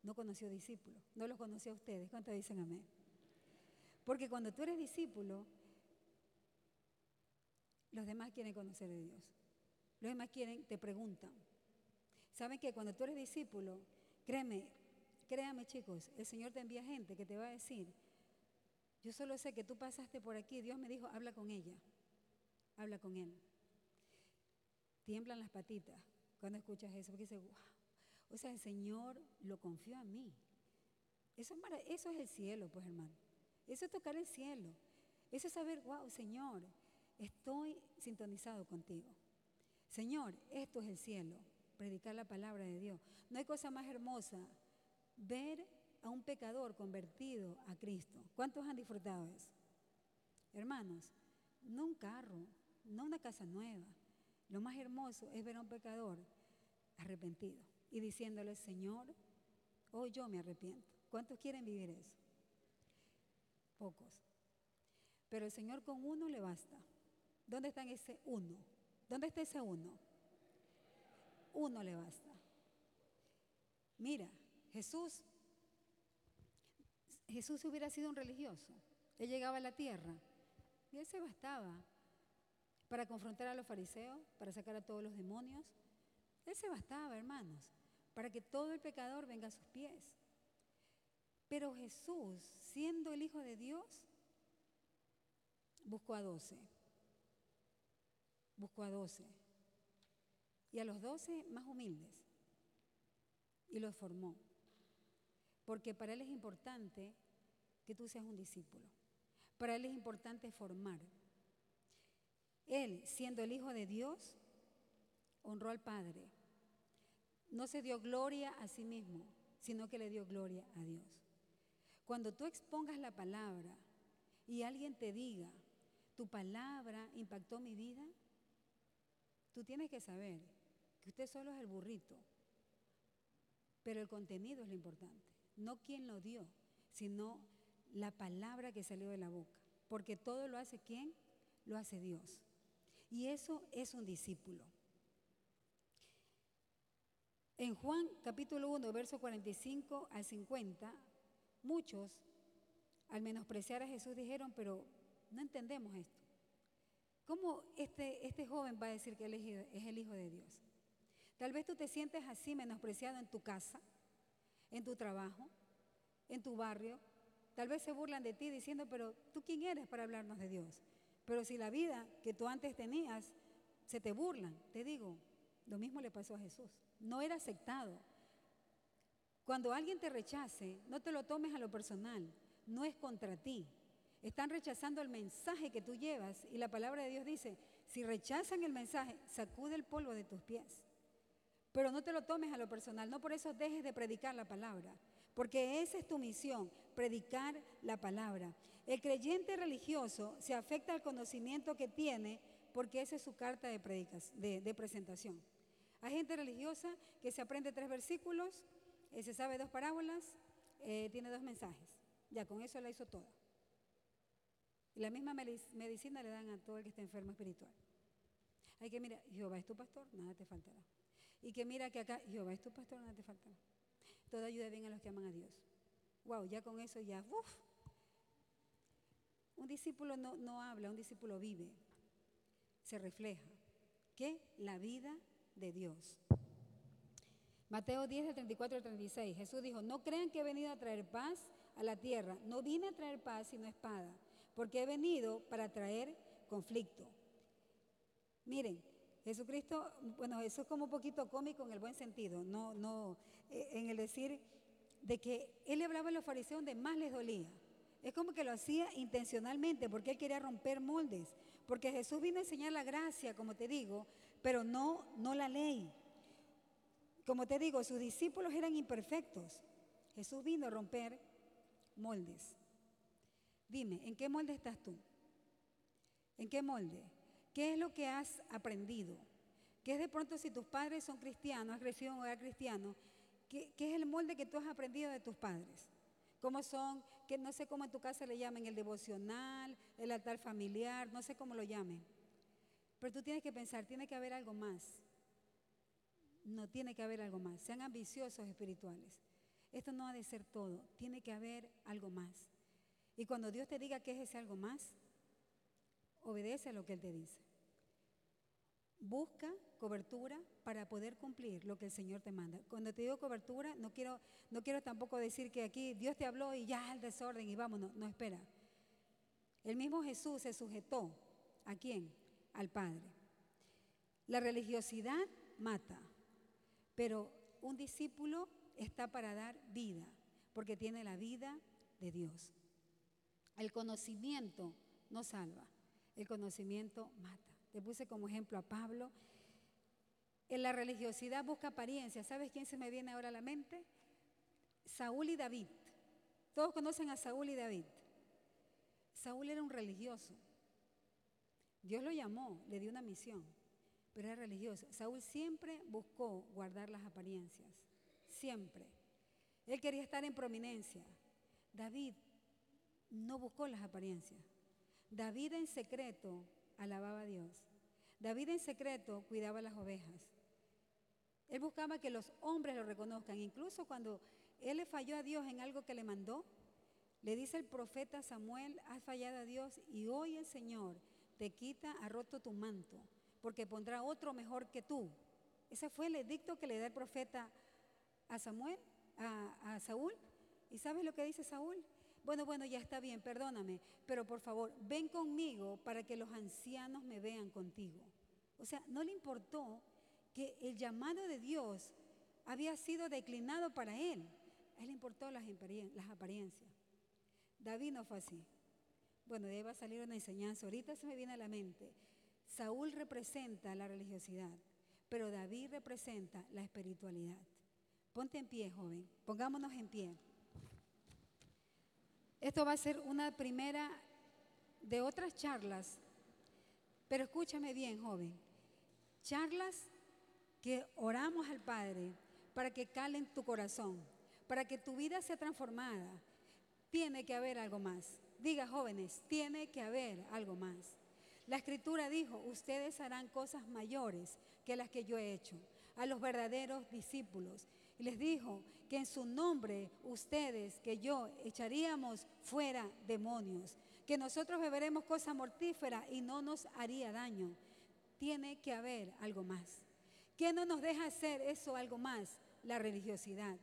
no conoció discípulos, no los conoció a ustedes. ¿Cuántos dicen amén? Porque cuando tú eres discípulo, los demás quieren conocer a Dios. Los demás quieren, te preguntan. ¿Saben que cuando tú eres discípulo, créeme, créame chicos, el Señor te envía gente que te va a decir, yo solo sé que tú pasaste por aquí, Dios me dijo, habla con ella, habla con él. Tiemblan las patitas cuando escuchas eso, porque dices, wow, o sea, el Señor lo confió a mí. Eso es, eso es el cielo, pues hermano. Eso es tocar el cielo. Eso es saber, wow, Señor, estoy sintonizado contigo. Señor, esto es el cielo, predicar la palabra de Dios. No hay cosa más hermosa ver a un pecador convertido a Cristo. ¿Cuántos han disfrutado eso? Hermanos, no un carro, no una casa nueva. Lo más hermoso es ver a un pecador arrepentido y diciéndole, Señor, hoy yo me arrepiento. ¿Cuántos quieren vivir eso? Pocos. Pero el Señor con uno le basta. ¿Dónde está ese uno? ¿Dónde está ese uno? Uno le basta. Mira, Jesús, Jesús hubiera sido un religioso. Él llegaba a la tierra y él se bastaba para confrontar a los fariseos, para sacar a todos los demonios. Él se bastaba, hermanos, para que todo el pecador venga a sus pies. Pero Jesús, siendo el Hijo de Dios, buscó a doce. Buscó a doce. Y a los doce más humildes. Y los formó. Porque para Él es importante que tú seas un discípulo. Para Él es importante formar. Él, siendo el Hijo de Dios, honró al Padre. No se dio gloria a sí mismo, sino que le dio gloria a Dios. Cuando tú expongas la palabra y alguien te diga, tu palabra impactó mi vida, tú tienes que saber que usted solo es el burrito, pero el contenido es lo importante, no quien lo dio, sino la palabra que salió de la boca, porque todo lo hace quién? Lo hace Dios. Y eso es un discípulo. En Juan capítulo 1, verso 45 al 50, muchos al menospreciar a Jesús dijeron, pero no entendemos esto. ¿Cómo este, este joven va a decir que él es el Hijo de Dios? Tal vez tú te sientes así menospreciado en tu casa, en tu trabajo, en tu barrio. Tal vez se burlan de ti diciendo, pero tú quién eres para hablarnos de Dios. Pero si la vida que tú antes tenías se te burlan, te digo, lo mismo le pasó a Jesús. No era aceptado. Cuando alguien te rechace, no te lo tomes a lo personal, no es contra ti. Están rechazando el mensaje que tú llevas y la palabra de Dios dice, si rechazan el mensaje, sacude el polvo de tus pies. Pero no te lo tomes a lo personal, no por eso dejes de predicar la palabra, porque esa es tu misión, predicar la palabra. El creyente religioso se afecta al conocimiento que tiene porque esa es su carta de, presentación. Hay gente religiosa que se aprende tres versículos, se sabe dos parábolas, eh, tiene dos mensajes. Ya con eso la hizo toda. Y la misma medicina le dan a todo el que está enfermo espiritual. Hay que mirar, Jehová es tu pastor, nada te faltará. Y que mira que acá, Jehová es tu pastor, nada te faltará. Toda ayuda viene a los que aman a Dios. Wow, ya con eso ya, uff. Un discípulo no, no habla, un discípulo vive, se refleja. ¿Qué? La vida de Dios. Mateo 10, de 34 al 36. Jesús dijo, no crean que he venido a traer paz a la tierra. No vine a traer paz, sino espada porque he venido para traer conflicto. Miren, Jesucristo, bueno, eso es como un poquito cómico en el buen sentido, no, no, eh, en el decir de que él le hablaba a los fariseos donde más les dolía. Es como que lo hacía intencionalmente porque él quería romper moldes, porque Jesús vino a enseñar la gracia, como te digo, pero no, no la ley. Como te digo, sus discípulos eran imperfectos. Jesús vino a romper moldes. Dime, ¿en qué molde estás tú? ¿En qué molde? ¿Qué es lo que has aprendido? ¿Qué es de pronto si tus padres son cristianos, has crecido en un hogar cristiano? ¿qué, ¿Qué, es el molde que tú has aprendido de tus padres? ¿Cómo son? Que no sé cómo en tu casa le llamen el devocional, el altar familiar, no sé cómo lo llamen. Pero tú tienes que pensar, tiene que haber algo más. No tiene que haber algo más. Sean ambiciosos espirituales. Esto no ha de ser todo, tiene que haber algo más. Y cuando Dios te diga que es ese algo más, obedece a lo que Él te dice. Busca cobertura para poder cumplir lo que el Señor te manda. Cuando te digo cobertura, no quiero, no quiero tampoco decir que aquí Dios te habló y ya el desorden y vámonos. No, espera. El mismo Jesús se sujetó. ¿A quién? Al Padre. La religiosidad mata, pero un discípulo está para dar vida, porque tiene la vida de Dios. El conocimiento no salva, el conocimiento mata. Te puse como ejemplo a Pablo. En la religiosidad busca apariencia. ¿Sabes quién se me viene ahora a la mente? Saúl y David. Todos conocen a Saúl y David. Saúl era un religioso. Dios lo llamó, le dio una misión, pero era religioso. Saúl siempre buscó guardar las apariencias, siempre. Él quería estar en prominencia. David no buscó las apariencias. David en secreto alababa a Dios. David en secreto cuidaba las ovejas. Él buscaba que los hombres lo reconozcan. Incluso cuando él le falló a Dios en algo que le mandó, le dice el profeta Samuel, has fallado a Dios y hoy el Señor te quita, ha roto tu manto, porque pondrá otro mejor que tú. Ese fue el edicto que le da el profeta a Samuel, a, Saúl. ¿Y sabes lo que dice Saúl? Bueno, bueno, ya está bien, perdóname, pero por favor, ven conmigo para que los ancianos me vean contigo. O sea, no le importó que el llamado de Dios había sido declinado para él. Él le importó las, las apariencias. David no fue así. Bueno, de ahí va a salir una enseñanza. Ahorita se me viene a la mente. Saúl representa la religiosidad, pero David representa la espiritualidad. Ponte en pie, joven. Pongámonos en pie. Esto va a ser una primera de otras charlas, pero escúchame bien, joven. Charlas que oramos al Padre para que calen tu corazón, para que tu vida sea transformada. Tiene que haber algo más. Diga, jóvenes, tiene que haber algo más. La escritura dijo, ustedes harán cosas mayores que las que yo he hecho a los verdaderos discípulos. Y les dijo que en su nombre ustedes, que yo, echaríamos fuera demonios, que nosotros beberemos cosa mortífera y no nos haría daño. Tiene que haber algo más. ¿Qué no nos deja hacer eso algo más? La religiosidad.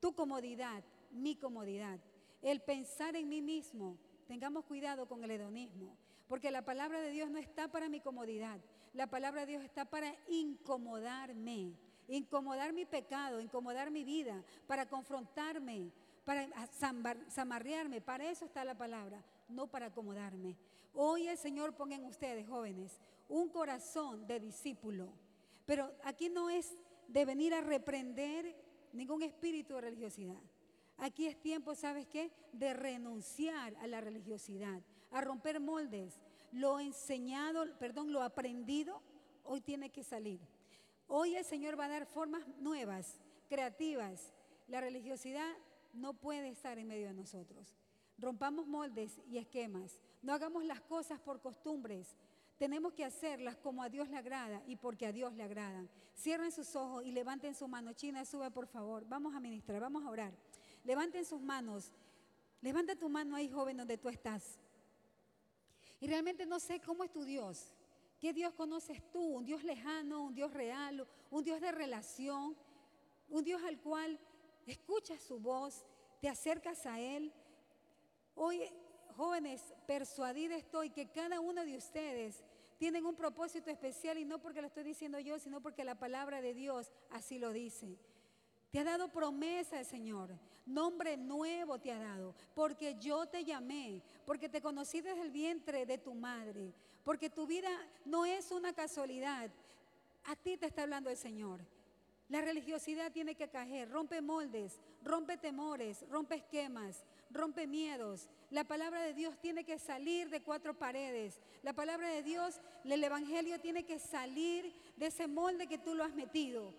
Tu comodidad, mi comodidad. El pensar en mí mismo. Tengamos cuidado con el hedonismo. Porque la palabra de Dios no está para mi comodidad. La palabra de Dios está para incomodarme incomodar mi pecado, incomodar mi vida, para confrontarme, para zamarrearme. Para eso está la palabra, no para acomodarme. Hoy el Señor ponga en ustedes, jóvenes, un corazón de discípulo. Pero aquí no es de venir a reprender ningún espíritu de religiosidad. Aquí es tiempo, ¿sabes qué? De renunciar a la religiosidad, a romper moldes. Lo enseñado, perdón, lo aprendido, hoy tiene que salir. Hoy el Señor va a dar formas nuevas, creativas. La religiosidad no puede estar en medio de nosotros. Rompamos moldes y esquemas. No hagamos las cosas por costumbres. Tenemos que hacerlas como a Dios le agrada y porque a Dios le agradan. Cierren sus ojos y levanten su mano. China, sube por favor. Vamos a ministrar, vamos a orar. Levanten sus manos. Levanta tu mano ahí, joven, donde tú estás. Y realmente no sé cómo es tu Dios. ¿Qué Dios conoces tú? ¿Un Dios lejano, un Dios real, un Dios de relación? Un Dios al cual escuchas su voz, te acercas a Él. Hoy, jóvenes, persuadida estoy que cada uno de ustedes tienen un propósito especial y no porque lo estoy diciendo yo, sino porque la palabra de Dios así lo dice. Te ha dado promesa el Señor, nombre nuevo te ha dado, porque yo te llamé, porque te conocí desde el vientre de tu madre porque tu vida no es una casualidad. A ti te está hablando el Señor. La religiosidad tiene que caer, rompe moldes, rompe temores, rompe esquemas, rompe miedos. La palabra de Dios tiene que salir de cuatro paredes. La palabra de Dios, el Evangelio tiene que salir de ese molde que tú lo has metido.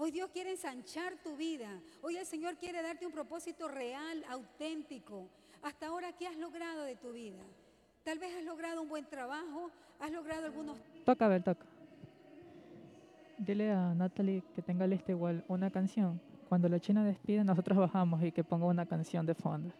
Hoy Dios quiere ensanchar tu vida. Hoy el Señor quiere darte un propósito real, auténtico. Hasta ahora, ¿qué has logrado de tu vida? Tal vez has logrado un buen trabajo, has logrado algunos... Toca, a ver, toca. Dile a Natalie que tenga lista igual una canción. Cuando la China despide, nosotros bajamos y que ponga una canción de fondo.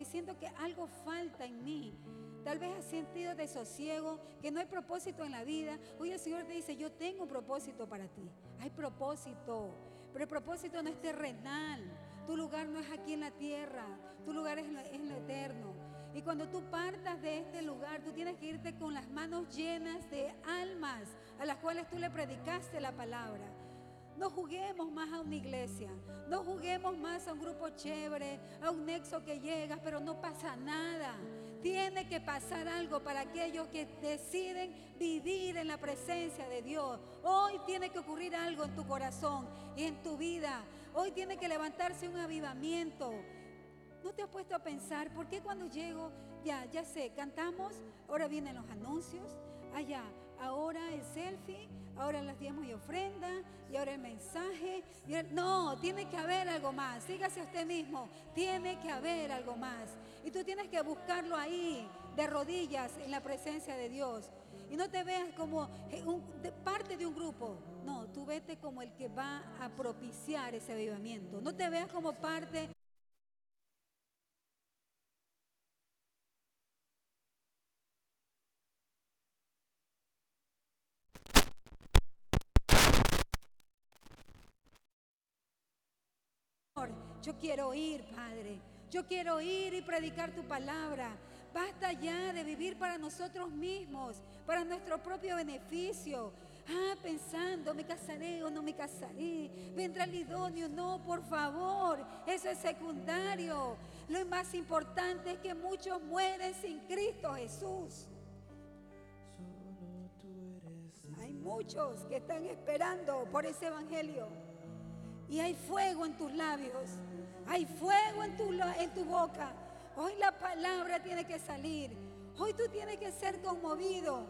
Y siento que algo falta en mí. Tal vez has sentido desosiego, que no hay propósito en la vida. Hoy el Señor te dice, yo tengo un propósito para ti. Hay propósito, pero el propósito no es terrenal. Tu lugar no es aquí en la tierra, tu lugar es en lo eterno. Y cuando tú partas de este lugar, tú tienes que irte con las manos llenas de almas a las cuales tú le predicaste la palabra. No juguemos más a una iglesia, no juguemos más a un grupo chévere, a un nexo que llega, pero no pasa nada. Tiene que pasar algo para aquellos que deciden vivir en la presencia de Dios. Hoy tiene que ocurrir algo en tu corazón y en tu vida. Hoy tiene que levantarse un avivamiento. ¿No te has puesto a pensar por qué cuando llego, ya, ya sé, cantamos, ahora vienen los anuncios, allá, ahora el selfie, ahora las diezmos y ofrenda, y ahora el mensaje. no, tiene que haber algo más. Sígase usted mismo, tiene que haber algo más. Y tú tienes que buscarlo ahí, de rodillas, en la presencia de Dios. Y no te veas como parte de un grupo. No, tú vete como el que va a propiciar ese avivamiento. No te veas como parte Yo quiero ir, Padre. Yo quiero ir y predicar tu palabra. Basta ya de vivir para nosotros mismos, para nuestro propio beneficio. Ah, pensando, me casaré o no me casaré. Vendrá el idóneo. No, por favor, eso es secundario. Lo más importante es que muchos mueren sin Cristo Jesús. Hay muchos que están esperando por ese evangelio. Y hay fuego en tus labios. Hay fuego en tu, en tu boca. Hoy la palabra tiene que salir. Hoy tú tienes que ser conmovido.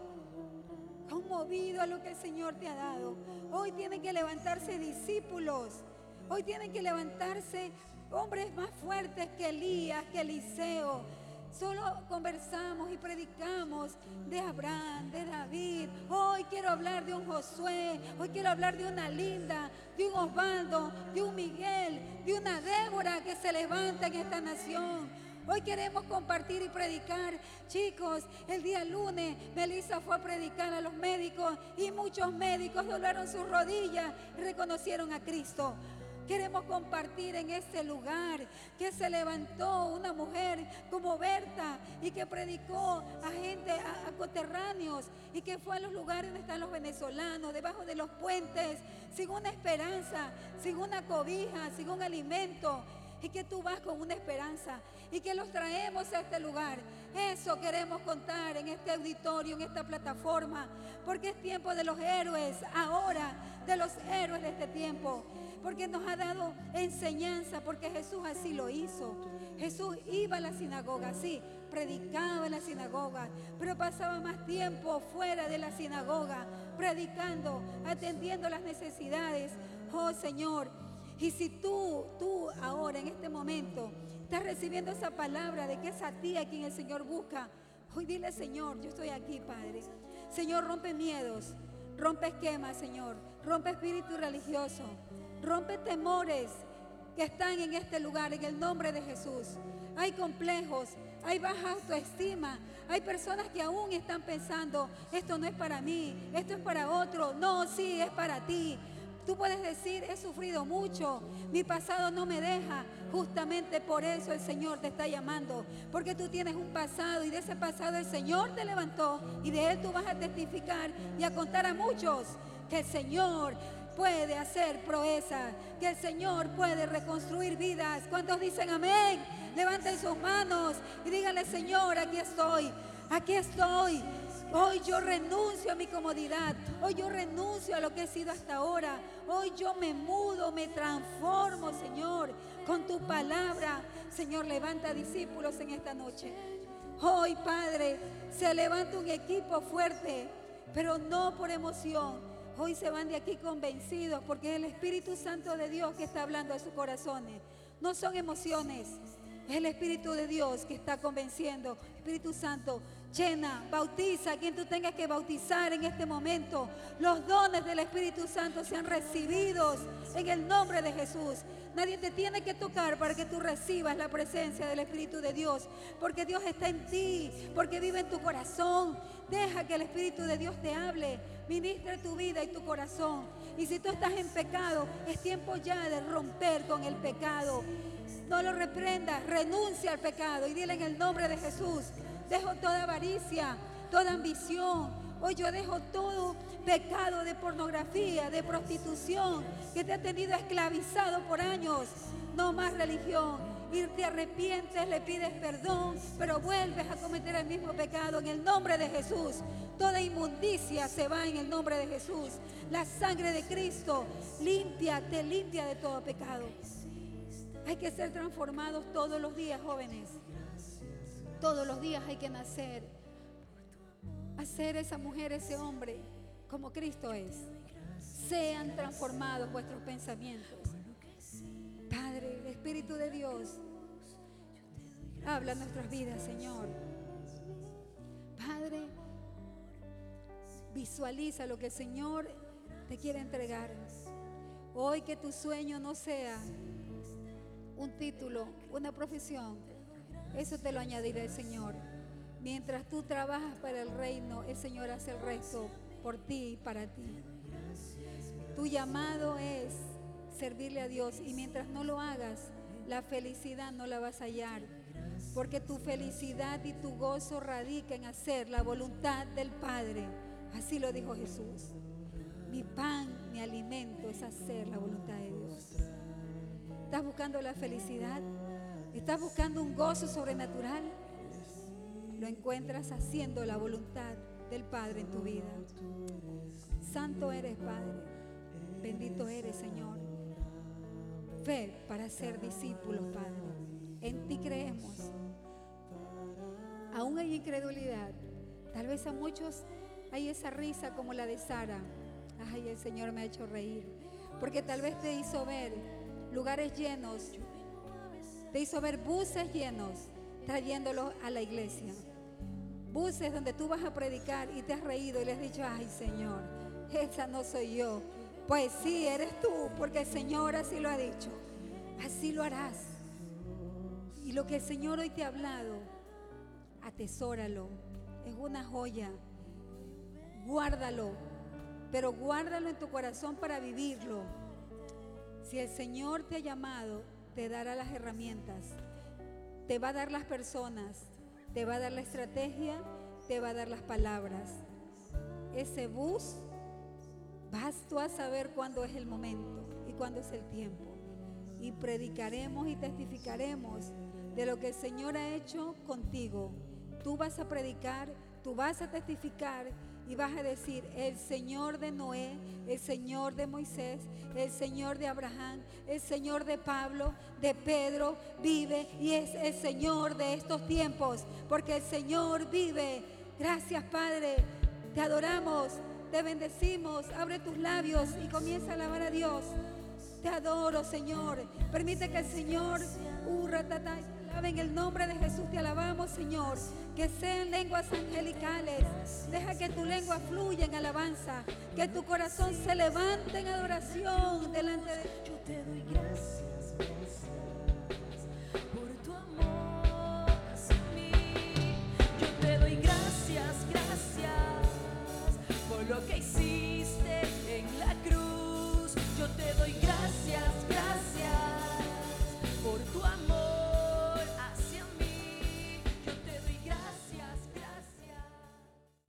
Conmovido a lo que el Señor te ha dado. Hoy tienen que levantarse discípulos. Hoy tienen que levantarse hombres más fuertes que Elías, que Eliseo Solo conversamos y predicamos de Abraham, de David. Hoy quiero hablar de un Josué, hoy quiero hablar de una Linda, de un Osvaldo, de un Miguel, de una Débora que se levanta en esta nación. Hoy queremos compartir y predicar. Chicos, el día lunes Melissa fue a predicar a los médicos y muchos médicos doblaron sus rodillas y reconocieron a Cristo. Queremos compartir en este lugar que se levantó una mujer como Berta y que predicó a gente, a, coterráneos y que fue a los lugares donde están los venezolanos, debajo de los puentes, sin una esperanza, sin una cobija, sin un alimento y que tú vas con una esperanza y que los traemos a este lugar. Eso queremos contar en este auditorio, en esta plataforma, porque es tiempo de los héroes, ahora de los héroes de este tiempo porque nos ha dado enseñanza, porque Jesús así lo hizo. Jesús iba a la sinagoga, sí, predicaba en la sinagoga, pero pasaba más tiempo fuera de la sinagoga, predicando, atendiendo las necesidades. Oh Señor, y si tú, tú ahora en este momento estás recibiendo esa palabra de que es a ti a quien el Señor busca, hoy dile Señor, yo estoy aquí, Padre. Señor, rompe miedos, rompe esquemas, Señor, rompe espíritu religioso. Rompe temores que están en este lugar en el nombre de Jesús. Hay complejos, hay baja autoestima, hay personas que aún están pensando, esto no es para mí, esto es para otro. No, sí, es para ti. Tú puedes decir, he sufrido mucho, mi pasado no me deja. Justamente por eso el Señor te está llamando, porque tú tienes un pasado y de ese pasado el Señor te levantó y de él tú vas a testificar y a contar a muchos que el Señor puede hacer proezas, que el Señor puede reconstruir vidas. ¿Cuántos dicen amén? Levanten sus manos y díganle, Señor, aquí estoy, aquí estoy. Hoy yo renuncio a mi comodidad. Hoy yo renuncio a lo que he sido hasta ahora. Hoy yo me mudo, me transformo, Señor, con tu palabra. Señor, levanta discípulos en esta noche. Hoy, Padre, se levanta un equipo fuerte, pero no por emoción, hoy se van de aquí convencidos porque es el Espíritu Santo de Dios que está hablando a sus corazones. No son emociones, es el Espíritu de Dios que está convenciendo. Espíritu Santo, llena, bautiza a quien tú tengas que bautizar en este momento. Los dones del Espíritu Santo sean recibidos en el nombre de Jesús. Nadie te tiene que tocar para que tú recibas la presencia del Espíritu de Dios, porque Dios está en ti, porque vive en tu corazón. Deja que el Espíritu de Dios te hable, ministre tu vida y tu corazón. Y si tú estás en pecado, es tiempo ya de romper con el pecado. No lo reprendas, renuncia al pecado y dile en el nombre de Jesús, dejo toda avaricia, toda ambición. Hoy yo dejo todo pecado de pornografía, de prostitución, que te ha tenido esclavizado por años. No más religión. y te arrepientes, le pides perdón, pero vuelves a cometer el mismo pecado en el nombre de Jesús. Toda inmundicia se va en el nombre de Jesús. La sangre de Cristo limpia, te limpia de todo pecado. Hay que ser transformados todos los días, jóvenes. Todos los días hay que nacer. Hacer esa mujer, ese hombre, como Cristo es. Sean transformados vuestros pensamientos. Padre, Espíritu de Dios, habla nuestras vidas, Señor. Padre, visualiza lo que el Señor te quiere entregar. Hoy que tu sueño no sea un título, una profesión, eso te lo añadirá el Señor. Mientras tú trabajas para el reino, el Señor hace el resto por ti y para ti. Tu llamado es servirle a Dios y mientras no lo hagas, la felicidad no la vas a hallar. Porque tu felicidad y tu gozo radica en hacer la voluntad del Padre. Así lo dijo Jesús. Mi pan, mi alimento es hacer la voluntad de Dios. ¿Estás buscando la felicidad? ¿Estás buscando un gozo sobrenatural? Lo encuentras haciendo la voluntad del Padre en tu vida. Santo eres, Padre. Bendito eres, Señor. Fe para ser discípulos, Padre. En ti creemos. Aún hay incredulidad. Tal vez a muchos hay esa risa como la de Sara. Ay, el Señor me ha hecho reír. Porque tal vez te hizo ver lugares llenos. Te hizo ver buses llenos trayéndolos a la iglesia. Buses donde tú vas a predicar y te has reído y le has dicho, ay Señor, esa no soy yo. Pues sí, eres tú, porque el Señor así lo ha dicho. Así lo harás. Y lo que el Señor hoy te ha hablado, atesóralo. Es una joya. Guárdalo. Pero guárdalo en tu corazón para vivirlo. Si el Señor te ha llamado, te dará las herramientas. Te va a dar las personas. Te va a dar la estrategia. Te va a dar las palabras. Ese bus Vas tú a saber cuándo es el momento y cuándo es el tiempo. Y predicaremos y testificaremos de lo que el Señor ha hecho contigo. Tú vas a predicar, tú vas a testificar y vas a decir, el Señor de Noé, el Señor de Moisés, el Señor de Abraham, el Señor de Pablo, de Pedro, vive y es el Señor de estos tiempos, porque el Señor vive. Gracias Padre, te adoramos, te bendecimos. Abre tus labios y comienza a alabar a Dios. Te adoro, Señor. Permite que el Señor, hurra, en el nombre de Jesús. Te alabamos, Señor. Que sean lenguas angelicales. Deja que tu lengua fluya en alabanza. Que tu corazón se levante en adoración delante de Yo te doy gracias, por tu amor hacia mí. Yo te doy gracias, gracias por lo que hiciste.